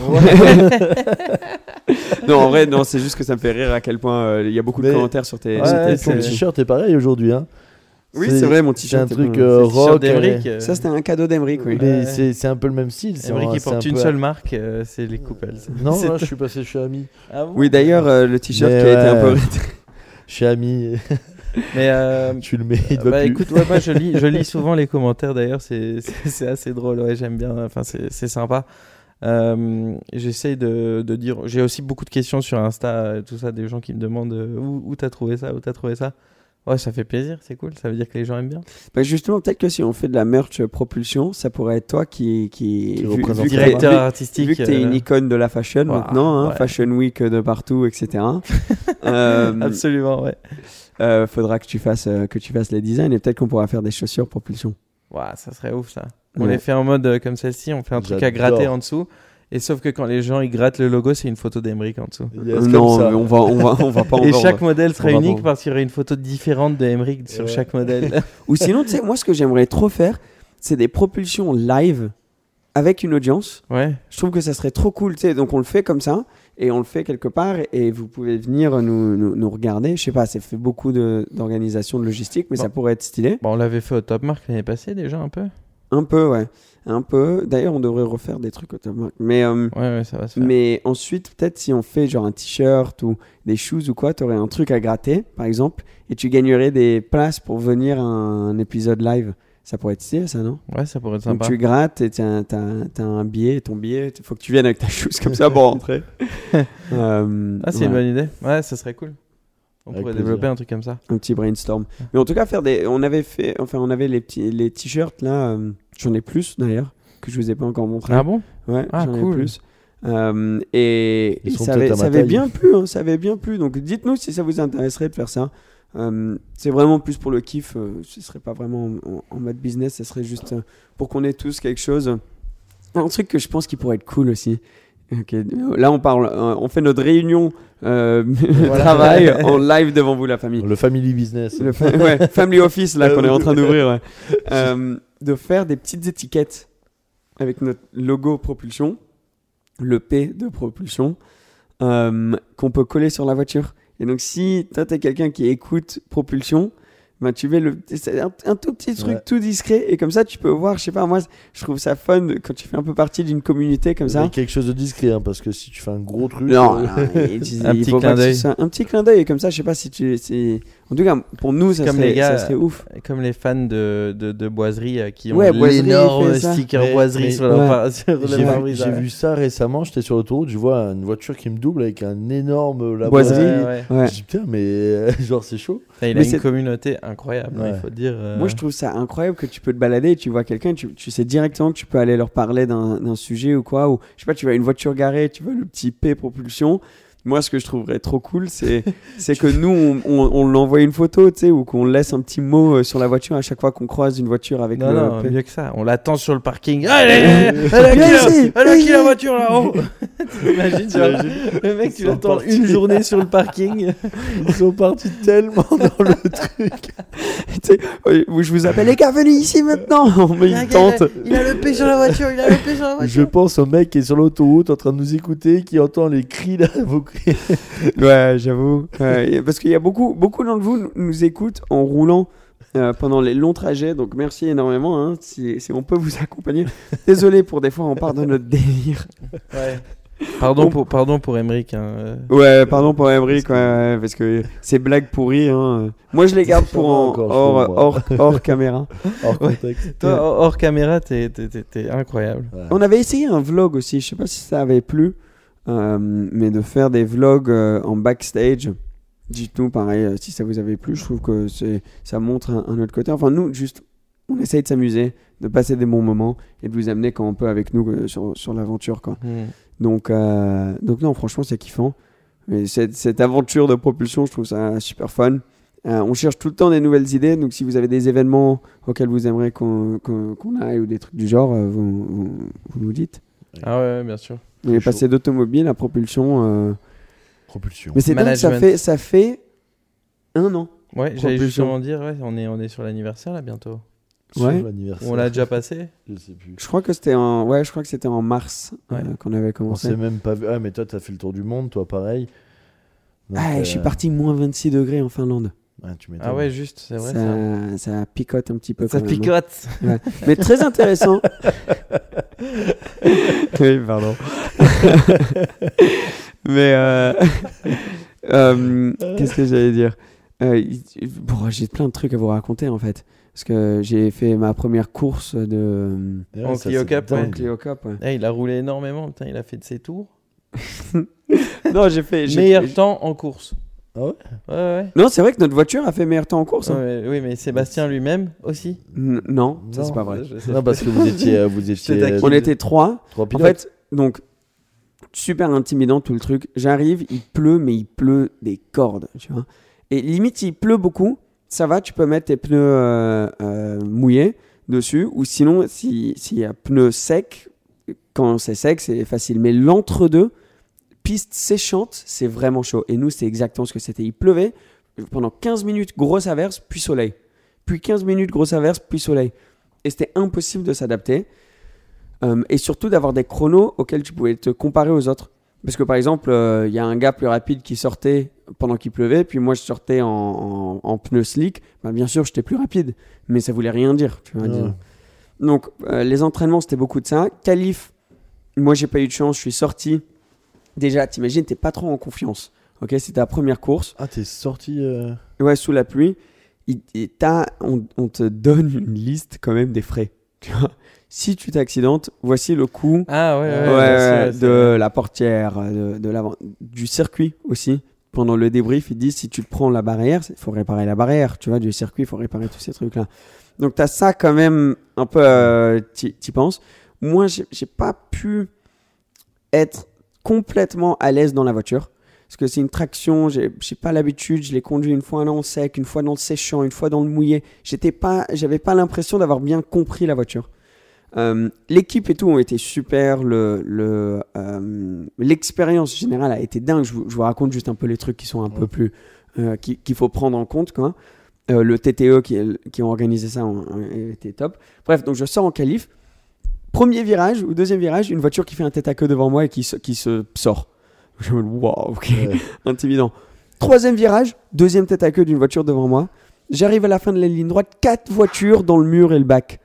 non, en vrai, non, c'est juste que ça me fait rire à quel point euh, il y a beaucoup de commentaires sur tes. Ouais, sur tes ton pulls. t-shirt est pareil aujourd'hui. Hein. Oui, c'est vrai, mon t-shirt. C'est un truc euh, rock. euh, euh, Ça, c'était un cadeau d'Emeric, oui. mais Ouais. c'est un peu le même style. un- il porte un une peu- seule marque, euh, c'est les coupelles. Non, C'est là, je suis passé chez Ami. Ah bon Oui, d'ailleurs, euh, le t-shirt qui a été un peu. Chez Ami, Mais euh, tu le mets, il bah, plus. écoute, ouais, moi je lis, je lis souvent les commentaires d'ailleurs, c'est c'est- c'est assez drôle, ouais, j'aime bien, enfin c'est c'est sympa. Euh, J'essaye de, de dire, j'ai aussi beaucoup de questions sur Insta, euh, tout ça, des gens qui me demandent euh, où, où t'as trouvé ça, où t'as trouvé ça. Ouais, ça fait plaisir, c'est cool, ça veut dire que les gens aiment bien. Bah, justement, peut-être que si on fait de la merch propulsion, ça pourrait être toi qui. qui, Qui vu- Directeur vu- artistique. Vu que t'es une euh, icône de la fashion maintenant, hein, ouais. Fashion Week de partout, etc. euh, Absolument, ouais. Euh, faudra que tu fasses euh, que tu fasses les designs et peut-être qu'on pourra faire des chaussures propulsion. Ouah, ça serait ouf ça. On Ouais. les fait en mode euh, comme celle-ci, on fait un truc à gratter en dessous. Et sauf que quand les gens ils grattent le logo, c'est une photo d'Emeric en dessous. Yes, comme non, mais on va on va on va pas en Et vendre. chaque modèle sera On va unique vendre. parce qu'il y aurait une photo différente de Emeric sur Ouais. chaque modèle. Ou sinon, tu sais, moi, ce que j'aimerais trop faire, c'est des propulsions live avec une audience. ouais. Je trouve que ça serait trop cool, tu sais. Donc, on le fait comme ça et on le fait quelque part et vous pouvez venir nous, nous, nous regarder. Je sais pas, ça fait beaucoup de- d'organisation, de, logistique, mais Bon. ça pourrait être stylé. Bon, on l'avait fait au Top Mark l'année passée déjà un peu. Un peu, ouais. Un peu. D'ailleurs, on devrait refaire des trucs au top mark. Mais, euh, Ouais, ouais, ça va se faire. mais ensuite, peut-être si on fait genre un t-shirt ou des shoes ou quoi, tu aurais un truc à gratter, par exemple, et tu gagnerais des places pour venir à un épisode live. Ça pourrait être stylé, ça, non? Ouais, ça pourrait être Donc sympa. tu grattes et t'as as, un billet, et ton billet, il faut que tu viennes avec ta chose comme ça pour rentrer. Euh, Ah, c'est voilà, une bonne idée. Ouais, ça serait cool. On Avec pourrait plaisir. développer un truc comme ça. Un petit brainstorm. Mais en tout cas, faire des, on avait fait, enfin, on avait les petits, les t-shirts là. euh, J'en ai plus d'ailleurs que je vous ai pas encore montré. Ah bon? Ouais, Ah, j'en ai cool. plus. Euh, et ça avait, ça bien plu, hein, ça avait bien plu. Donc dites-nous si ça vous intéresserait de faire ça. Euh, c'est vraiment plus pour le kiff. euh, ce serait pas vraiment en, en mode business. Ce serait juste euh, pour qu'on ait tous quelque chose. Un truc que je pense qui pourrait être cool aussi. Là, on parle, on fait notre réunion euh, travail en live devant vous, la famille. Le family business. Le fa- ouais, Family Office, là, qu'on est en train d'ouvrir. ouais. De faire des petites étiquettes avec notre logo propulsion, le P de propulsion, qu'on peut coller sur la voiture. Et donc, si toi, t'es quelqu'un qui écoute propulsion, Ben, tu mets le, un, un tout petit truc Ouais. tout discret et comme ça tu peux voir, je sais pas, moi je trouve ça fun quand tu fais un peu partie d'une communauté comme ça. Mais quelque chose de discret, hein, parce que si tu fais un gros truc. Non, euh, non, il, il Un petit clin d'œil. Un petit clin d'œil et comme ça, je sais pas si tu. c'est- En tout cas, pour nous, ça, Comme serait, les gars, ça serait ouf. Comme les fans de, de, de boiserie euh, qui ont Ouais, Boiserie l'énorme ça. sticker Mais- boiserie mais- sur leur ouais. par- sur le J'ai vu, ça récemment, j'étais sur l'autoroute, je vois une voiture qui me double avec un énorme labo. Boiserie. Ouais, ouais. Ouais. Je dis putain, mais euh, genre c'est chaud. Il a une communauté incroyable, hein, Ouais. il faut dire. euh, Moi, je trouve ça incroyable que tu peux te balader et tu vois quelqu'un, tu, tu sais directement que tu peux aller leur parler d'un sujet ou quoi. Ou je sais pas, tu vois une voiture garée, tu vois le petit P propulsion. Moi, ce que je trouverais trop cool, c'est que nous, on, on, on l'envoie une photo, tu sais, ou qu'on laisse un petit mot euh, sur la voiture à chaque fois qu'on croise une voiture avec Non, le non, mieux que ça. On l'attend sur le parking. Allez, elle a qui, la- voiture là-haut? T'imagines, tu vois, Le mec, tu l'attends une journée sur le parking. Ils sont partis tellement dans le truc. Je vous appelle les gars, venez ici maintenant. On met une tente. Il a le P sur la voiture, il a le P sur la voiture. Je pense au mec qui est sur l'autoroute en train de nous écouter, qui entend les cris là, vos cris. Ouais, j'avoue. Ouais, parce qu'il y a beaucoup, beaucoup d'entre vous nous- nous écoutent en roulant euh, pendant les longs trajets. Donc merci énormément hein, si, si on peut vous accompagner. Désolé pour des fois on part de notre délire. Pardon On- pour, pardon pour Emmerich. hein, euh. Ouais, pardon pour Emmerich, ouais, ouais, parce que ces blagues pourries. Hein. Moi je les garde pour va en- encore, hors, trouve, hors, hors caméra. Hors contexte. Toi, hors hors caméra, t'es t'es- t'es- t'es incroyable. Ouais. On avait essayé un vlog aussi, je sais pas si ça avait plu, euh, mais de faire des vlogs euh, en backstage. Dites-nous pareil euh, si ça vous avait plu. Je trouve que c'est ça montre un, un autre côté. Enfin, nous, juste, on essaye de s'amuser, de passer des bons moments et de vous amener quand on peut avec nous euh, sur, sur l'aventure. quoi. Hmm. Donc, euh, donc, non, franchement, c'est kiffant. Mais cette, cette aventure de propulsion, je trouve ça super fun. Euh, on cherche tout le temps des nouvelles idées. Donc, si vous avez des événements auxquels vous aimeriez qu'on qu'on- qu'on aille ou des trucs du genre, euh, vous, vous, vous nous dites. Ah ouais, bien sûr. On est passé d'automobile à propulsion. euh, Propulsion. Mais c'est dingue, ça fait, ça fait un an. Ouais, j'allais justement dire, ouais, on est, on est sur l'anniversaire là bientôt. Ouais. l'anniversaire. On l'a déjà passé Je sais plus. Je crois que c'était en, ouais, je crois que c'était en mars euh, qu'on avait On commencé. s'est même pas vu. Ah, mais toi, t'as fait le tour du monde, toi, pareil. Donc, Ah, euh, je suis parti moins 26 degrés en Finlande. ah, tu. Ah ouais, juste, c'est vrai. ça, Ça, picote un petit peu. ça quand même, hein. picote. Ouais. Mais très intéressant. oui, pardon. Mais euh, euh, qu'est-ce que j'allais dire? Euh, bon, J'ai plein de trucs à vous raconter en fait. Parce que j'ai fait ma première course de Ouais, En Clio Cup, ouais. Clio Cup. ouais. Eh, il a roulé énormément, putain, il a fait de ses tours. Non, j'ai fait. Meilleur temps en course. Ah ouais? Ouais, ouais. Non, c'est vrai que notre voiture a fait meilleur temps en course. hein. Ouais, oui, mais Sébastien lui-même aussi. N- non, ça c'est pas vrai. Non, parce que vous étiez. euh, Vous étiez euh, On était trois. trois En pilotes. fait, donc, super intimidant tout le truc. J'arrive, il pleut, mais il pleut des cordes, tu vois. Et limite, il pleut beaucoup, ça va, tu peux mettre tes pneus euh, euh, mouillés dessus. Ou sinon, si- s'il y a pneus secs, quand c'est sec, c'est facile. Mais l'entre-deux, piste séchante, c'est vraiment chaud. Et nous, c'est exactement ce que c'était. Il pleuvait pendant 15 minutes, grosse averse, puis soleil. Puis 15 minutes, grosse averse, puis soleil. Et c'était impossible de s'adapter. Euh, et surtout d'avoir des chronos auxquels tu pouvais te comparer aux autres. Parce que par exemple, euh, il y a un gars plus rapide qui sortait pendant qu'il pleuvait, puis moi je sortais en, en, en pneu slick. Bah, bien sûr, j'étais plus rapide, mais ça voulait rien dire. Tu vois, Ouais. disons. Donc, euh, les entraînements, c'était beaucoup de ça. Qualif, moi j'ai pas eu de chance, je suis sorti. Déjà, t'imagines, t'es pas trop en confiance. Ok, c'était ta première course. Ah, t'es sorti. euh, Ouais, sous la pluie. Il- t'as- on, on te donne une liste quand même des frais. Tu vois? Si tu t'accidentes, voici le coût Ah ouais, ouais, Ouais, de la portière, de, de l'avant, du circuit aussi. Pendant le débrief, ils disent si tu te prends la barrière, il faut réparer la barrière, tu vois, du circuit, il faut réparer tous ces trucs-là. Donc tu as ça quand même un peu, euh, t'y t'y penses. Moi, j'ai j'ai pas pu être complètement à l'aise dans la voiture. Parce que c'est une traction, j'ai j'ai pas l'habitude, je l'ai conduit une fois dans le sec, une fois dans le séchant, une fois dans le mouillé. J'étais pas, j'avais pas l'impression d'avoir bien compris la voiture. Euh, L'équipe et tout ont été super. Le, le, euh, l'expérience générale a été dingue. Je vous, je vous raconte juste un peu les trucs qui sont un peu plus euh, qui- qu'il faut prendre en compte. Quoi. Le TTE qui, qui ont organisé ça ont, ont été top. Bref, donc je sors en qualif. Premier virage ou deuxième virage, une voiture qui fait un tête à queue devant moi et qui se, qui se sort. Je me dis, wow, ok, ouais. intimidant. Troisième virage, deuxième tête à queue d'une voiture devant moi. J'arrive à la fin de la ligne droite, quatre voitures dans le mur et le bac.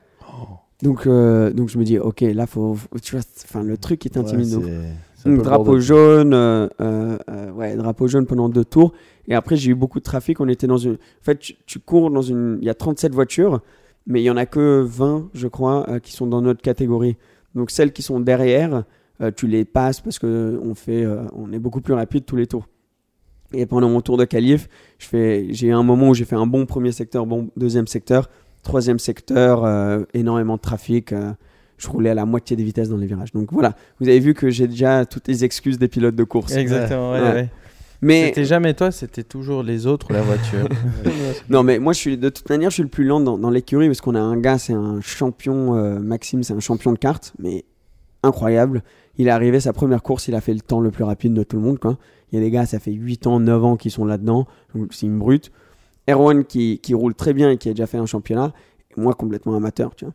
Donc, euh, donc je me dis, ok, là, faut, tu vois, enfin, le truc est Ouais, intimidant. c'est- c'est Donc, le drapeau jaune, euh, euh, ouais, drapeau jaune pendant deux tours. Et après, j'ai eu beaucoup de trafic. On était dans une. En fait, tu, tu cours dans une. Il y a 37 voitures, mais il y en a que 20, je crois, qui sont dans notre catégorie. Donc, celles qui sont derrière, tu les passes parce que on fait, on est beaucoup plus rapide tous les tours. Et pendant mon tour de qualif, je fais, j'ai eu un moment où j'ai fait un bon premier secteur, bon deuxième secteur, troisième secteur, euh, énormément de trafic. euh, je roulais à la moitié des vitesses dans les virages. Donc voilà, vous avez vu que j'ai déjà toutes les excuses des pilotes de course. Exactement, ouais, Ouais. ouais. Mais C'était jamais toi, c'était toujours les autres ou la voiture. non, mais moi, je suis de toute manière, je suis le plus lent dans, dans l'écurie parce qu'on a un gars, c'est un champion, euh, Maxime, c'est un champion de cartes, mais incroyable. Il est arrivé sa première course, il a fait le temps le plus rapide de tout le monde. Quoi. Il y a des gars, ça fait 8 ans, 9 ans qui sont là-dedans, donc c'est une brute. Erwan qui, qui roule très bien et qui a déjà fait un championnat, et moi complètement amateur, tu vois.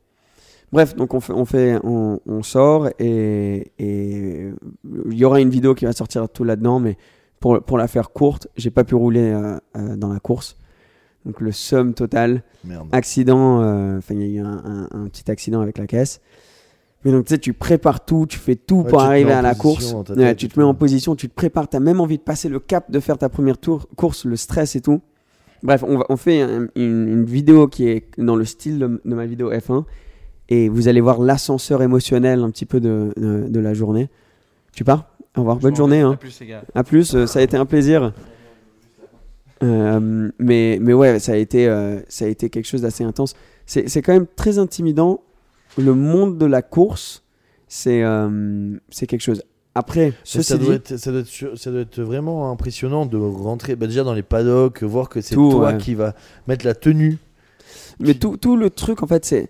Bref, donc on, fait, on, fait, on, on sort et il y aura une vidéo qui va sortir tout là-dedans, mais pour, pour la faire courte, j'ai pas pu rouler euh, euh, dans la course. Donc le somme total, Merde. accident, euh, enfin il y a eu un, un- un petit accident avec la caisse. Mais donc tu sais, tu prépares tout, tu fais tout Ouais, pour arriver à la course. Ouais, tu te mets en position, tu te prépares, tu as même envie de passer le cap, de faire ta première tour, course, le stress et tout. Bref, on, va, on fait un- une, une vidéo qui est dans le style de, de ma vidéo F1 et vous allez voir l'ascenseur émotionnel un petit peu de, de, de la journée. Tu pars? Au revoir, bonne journée. Hein. À plus, euh, ça a été un plaisir. Euh, mais, mais ouais, ça a été, euh, ça a été quelque chose d'assez intense. C'est c'est quand même très intimidant. Le monde de la course, c'est c'est quelque chose. Après, ça, doit être, ça, doit être, sur- ça doit être vraiment impressionnant de rentrer bah, déjà dans les paddocks, voir que c'est toi ouais. qui va mettre la tenue. mais tout, tout le truc, en fait, c'est.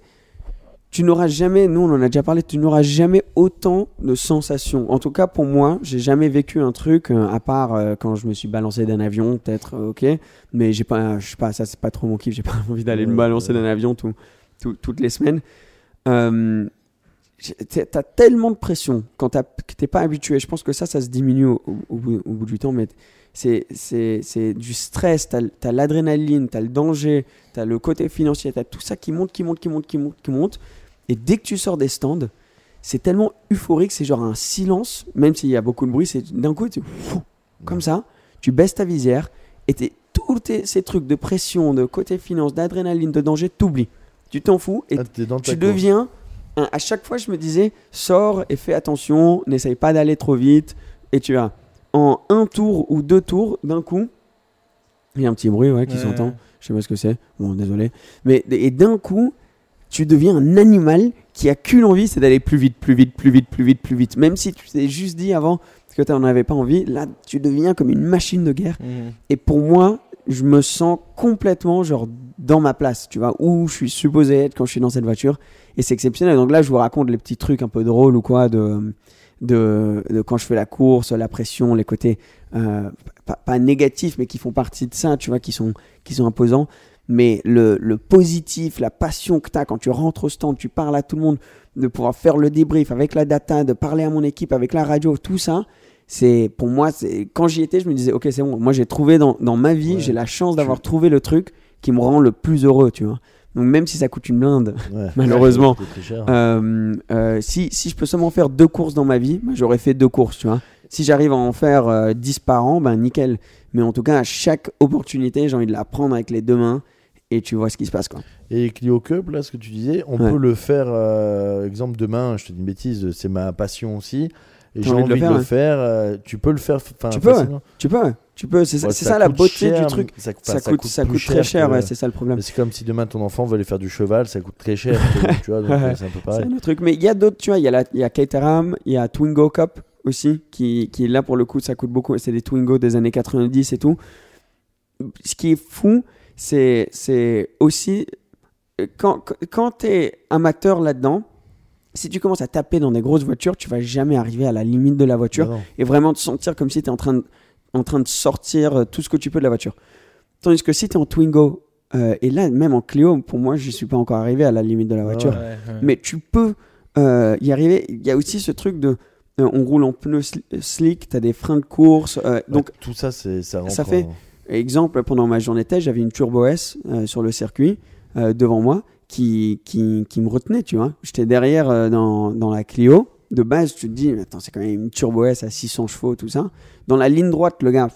Tu n'auras jamais, nous on en a déjà parlé, tu n'auras jamais autant de sensations. En tout cas, pour moi, j'ai jamais vécu un truc, euh, à part euh, quand je me suis balancé d'un avion, peut-être, euh, ok. Mais j'ai pas, je sais pas, ça c'est pas trop mon kiff, j'ai pas envie d'aller me balancer d'un avion tout, tout- toutes les semaines. T'as tellement de pression quand t'es pas habitué. Je pense que ça, ça se diminue au, bout, au bout du temps, mais c'est du stress, t'as as, l'adrénaline, t'as le danger, t'as le côté financier, t'as tout ça qui monte, qui monte, qui monte, qui monte, qui monte. Et dès que tu sors des stands, c'est tellement euphorique, c'est genre un silence, même s'il y a beaucoup de bruit, c'est d'un coup, tu, comme ça, tu baisses ta visière et tous ces trucs de pression, de côté finance, d'adrénaline, de danger, t'oublies. Tu t'en fous et Ah, tu course. deviens. Un- à chaque fois, je me disais, sors et fais attention, n'essaye pas d'aller trop vite. Et tu as, en un tour ou deux tours, d'un coup, il y a un petit bruit ouais, qui Ouais. s'entend. Je sais pas ce que c'est. Bon, désolé. Mais et d'un coup, tu deviens un animal qui a qu'une envie, c'est d'aller plus vite, plus vite, plus vite, plus vite, plus vite. Même si tu t'es juste dit avant que tu n'en avais pas envie, là, tu deviens comme une machine de guerre. Mhm. Et pour moi, je me sens complètement genre dans ma place, tu vois, où je suis supposé être quand je suis dans cette voiture. Et c'est exceptionnel. Donc là, je vous raconte les petits trucs un peu drôles ou quoi de, de, de quand je fais la course, la pression, les côtés euh, pas, pas négatifs, mais qui font partie de ça, tu vois, qui sont, qui sont imposants. Mais le, le positif, la passion que tu as quand tu rentres au stand, tu parles à tout le monde, de pouvoir faire le débrief avec la data, de parler à mon équipe avec la radio, tout ça, c'est pour moi, c'est quand j'y étais, je me disais, ok, c'est bon, moi j'ai trouvé dans, dans ma vie, Ouais. j'ai la chance d'avoir trouvé le truc qui me rend le plus heureux, tu vois. Donc même si ça coûte une blinde, Ouais. malheureusement, euh, euh, si, si je peux seulement faire deux courses dans ma vie, bah, j'aurais fait deux courses, tu vois. Si j'arrive à en faire euh, 10 par an, ben nickel. Mais en tout cas, à chaque opportunité, j'ai envie de la prendre avec les deux mains et tu vois ce qui se passe, quoi. Et Clio Cup, là, ce que tu disais, on Ouais. peut le faire, euh, exemple, demain, je te dis une bêtise, c'est ma passion aussi. Et j'ai envie, de le faire. tu peux le faire. Tu peux, ouais. facilement. Tu peux, ouais. Tu peux. C'est ça, Ouais, c'est ça la beauté cher, du truc. Ça, coûte, ça très cher, que- ouais, c'est ça le problème. c'est comme si demain ton enfant veut aller faire du cheval, ça coûte très cher. tu vois, euh, c'est un peu C'est pareil. un truc. Mais il y a d'autres, tu vois, il y a, la- il y a Caterham, il y a Twingo Cup aussi, qui, qui là pour le coup, ça coûte beaucoup. C'est des Twingo des années 90 et tout. Ce qui est fou, c'est c'est aussi quand, quand tu es amateur là-dedans, si tu commences à taper dans des grosses voitures, tu vas jamais arriver à la limite de la voiture non. et vraiment te sentir comme si tu es en train, de, en train de sortir euh, tout ce que tu peux de la voiture. Tandis que si tu es en Twingo, euh, et là, même en Clio, pour moi, je suis pas encore arrivé à la limite de la voiture. Ouais, ouais. Mais tu peux euh, y arriver. Il y a aussi ce truc de. euh, on roule en pneus sli- slick, tu as des freins de course. Ouais, donc, tout ça, c'est ça, ça fait- en- Exemple, pendant ma journée test, j'avais une Turbo S sur le circuit devant moi qui, qui, qui me retenait, tu vois. J'étais derrière dans, dans la Clio. De base, tu te dis, attends, c'est quand même une Turbo S à 600 chevaux, tout ça. Dans la ligne droite, le gars,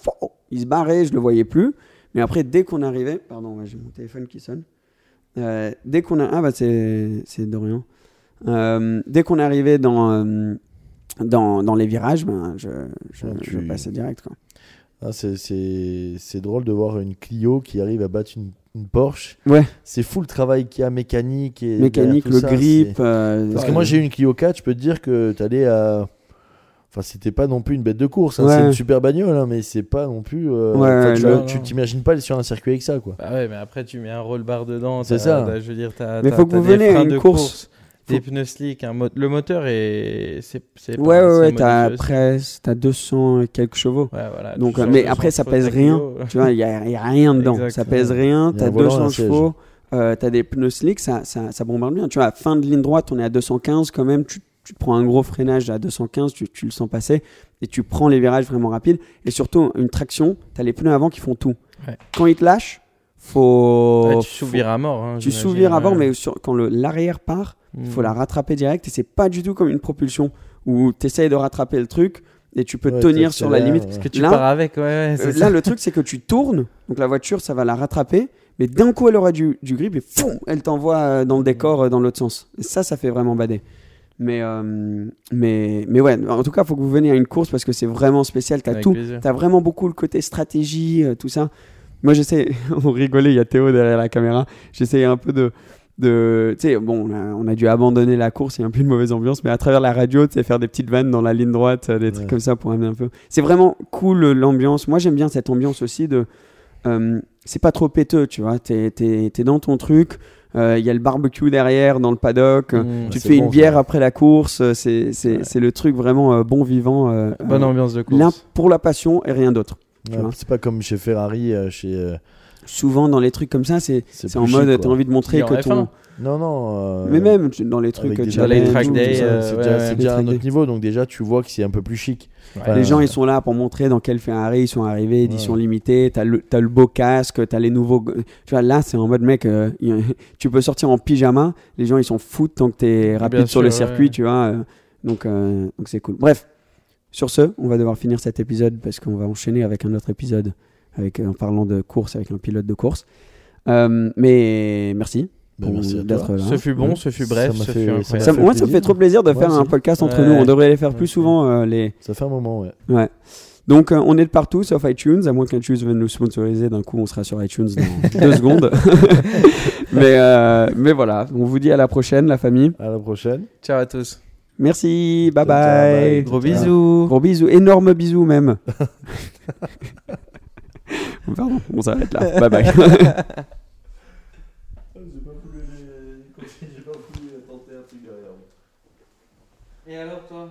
il se barrait, je le voyais plus. Mais après, dès qu'on arrivait, pardon, j'ai mon téléphone qui sonne. Euh, dès qu'on a, ah bah c'est Dorian. Euh, dès qu'on arrivait dans, euh, dans dans les virages, ben je je, Ah, je passais direct quoi. Ah, c'est drôle de voir une Clio qui arrive à battre une, une Porsche. Ouais. C'est fou le travail qu'il y a mécanique et Mécanique, le ça, grip. euh, Parce que ouais. moi j'ai eu une Clio 4, je peux te dire que t'allais à. Enfin, c'était pas non plus une bête de course. hein. Ouais. C'est une super bagnole, hein, mais c'est pas non plus. euh, Ouais, enfin, ouais, tu le- vois, tu t'imagines pas aller sur un circuit avec ça, quoi. Bah ouais, mais après, tu mets un roll bar dedans. C'est ça. Je veux dire, t'as. Mais t'as- faut que vous des veniez à une de course. Des pneus slick, mo- le moteur est. C'est, c'est Ouais, pas- ouais, ouais, t'as presque, t'as 200 et quelques chevaux. Ouais, voilà, Donc, euh, mais après, ça pèse rien. Tu vois, il n'y a, y a rien dedans. Ça pèse rien. T'as un volant et 200 un siège. chevaux. Euh, t'as des pneus slick, ça, ça, ça bombarde bien. Tu vois, à fin de ligne droite, on est à 215 quand même. Tu, tu te prends un gros freinage à 215, tu, tu le sens passer et tu prends les virages vraiment rapides. Et surtout, une traction, t'as les pneus avant qui font tout. Ouais. Quand ils te lâchent, faut. Ouais, tu souvires à mort. hein, tu souvires à mort, mais sur- quand l'arrière part, il faut la rattraper direct. Et c'est pas du tout comme une propulsion où tu essayes de rattraper le truc et tu peux Ouais, tenir sur la limite. Parce que tu Là- pars avec, ouais. Euh, là, le truc, c'est que tu tournes, donc la voiture, ça va la rattraper, mais d'un coup, elle aura du, du grip et foum, elle t'envoie euh, dans le décor euh, dans l'autre sens. Et ça, ça fait vraiment bader. Mais, euh, mais, mais ouais, en tout cas, il faut que vous veniez à une course parce que c'est vraiment spécial. Tu as Avec tout. Tu as vraiment beaucoup le côté stratégie, tout ça. Moi, j'essaie, on rigolait, il y a Théo derrière la caméra. J'essayais un peu de. de tu sais, bon, on a, on a dû abandonner la course, il y a un peu une mauvaise ambiance, mais à travers la radio, tu sais, faire des petites vannes dans la ligne droite, euh, des trucs comme ça pour amener un peu. C'est vraiment cool euh, l'ambiance. Moi, j'aime bien cette ambiance aussi de. euh, c'est pas trop péteux, tu vois. T'es es, dans ton truc. euh, Il y a le barbecue derrière dans le paddock. euh, Mm. tu c'est fais bon, une bière après la course. C'est Ouais. le truc vraiment euh, bon vivant. Bonne ambiance de l'un course. pour la passion et rien d'autre. Ouais, c'est pas comme chez Ferrari, euh, chez. euh, Souvent dans les trucs comme ça, c'est c'est c'est en plus mode t'as envie de montrer en que ton. F1. Non, non. euh, Mais même tu- dans les trucs avec des challenge, les track tout days, ça, ça. euh, c'est ouais, déjà, ouais. c'est Les déjà un autre days. niveau, donc déjà tu vois que c'est un peu plus chic. Ouais. Les gens, ils sont là pour montrer dans quel Ferrari ils sont arrivés, édition Ouais. limitée. T'as le, t'as le beau casque, t'as les nouveaux. Tu vois, là, c'est en mode mec, euh, y- tu peux sortir en pyjama. Les gens, ils s'en foutent tant que t'es rapide Bien sur le sûr, circuit, ouais. tu vois. euh, donc, euh, donc c'est cool. Bref, sur ce, on va devoir finir cet épisode parce qu'on va enchaîner avec un autre épisode avec, euh, en parlant de course avec un pilote de course. Euh, mais merci. Pour- merci d'être là. Ce fut bon, Ouais. ce fut Ça bref, m'a ce fait- fut ça m'a incroyable. Ça- fait moi, ça me fait trop plaisir de Ouais, faire un podcast entre Ouais. nous. On devrait les faire plus souvent. euh, les... Ça fait un moment, ouais. Ouais. Donc, euh, on est de partout sauf iTunes, à moins qu'iTunes vienne nous sponsoriser. D'un coup, on sera sur iTunes dans deux secondes. mais, euh, mais voilà, on vous dit à la prochaine, la famille. À la prochaine. Ciao à tous. Merci, bye bye. bye. Gros bisous. Gros bisous, énorme bisous même. Pardon, on s'arrête là. Bye bye. Et alors toi?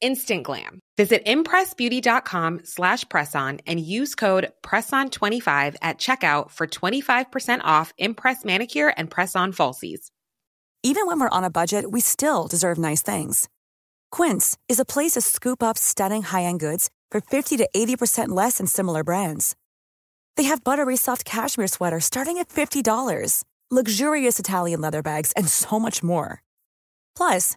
Instant glam. Visit impressbeauty.com slash presson and use code PRESSON25 at checkout for 25% off Impress Manicure and Press-On Falsies. Even when we're on a budget, we still deserve nice things. Quince is a place to scoop up stunning high-end goods for 50 to 80% less than similar brands. They have buttery soft cashmere sweaters starting at $50, luxurious Italian leather bags, and so much more. Plus,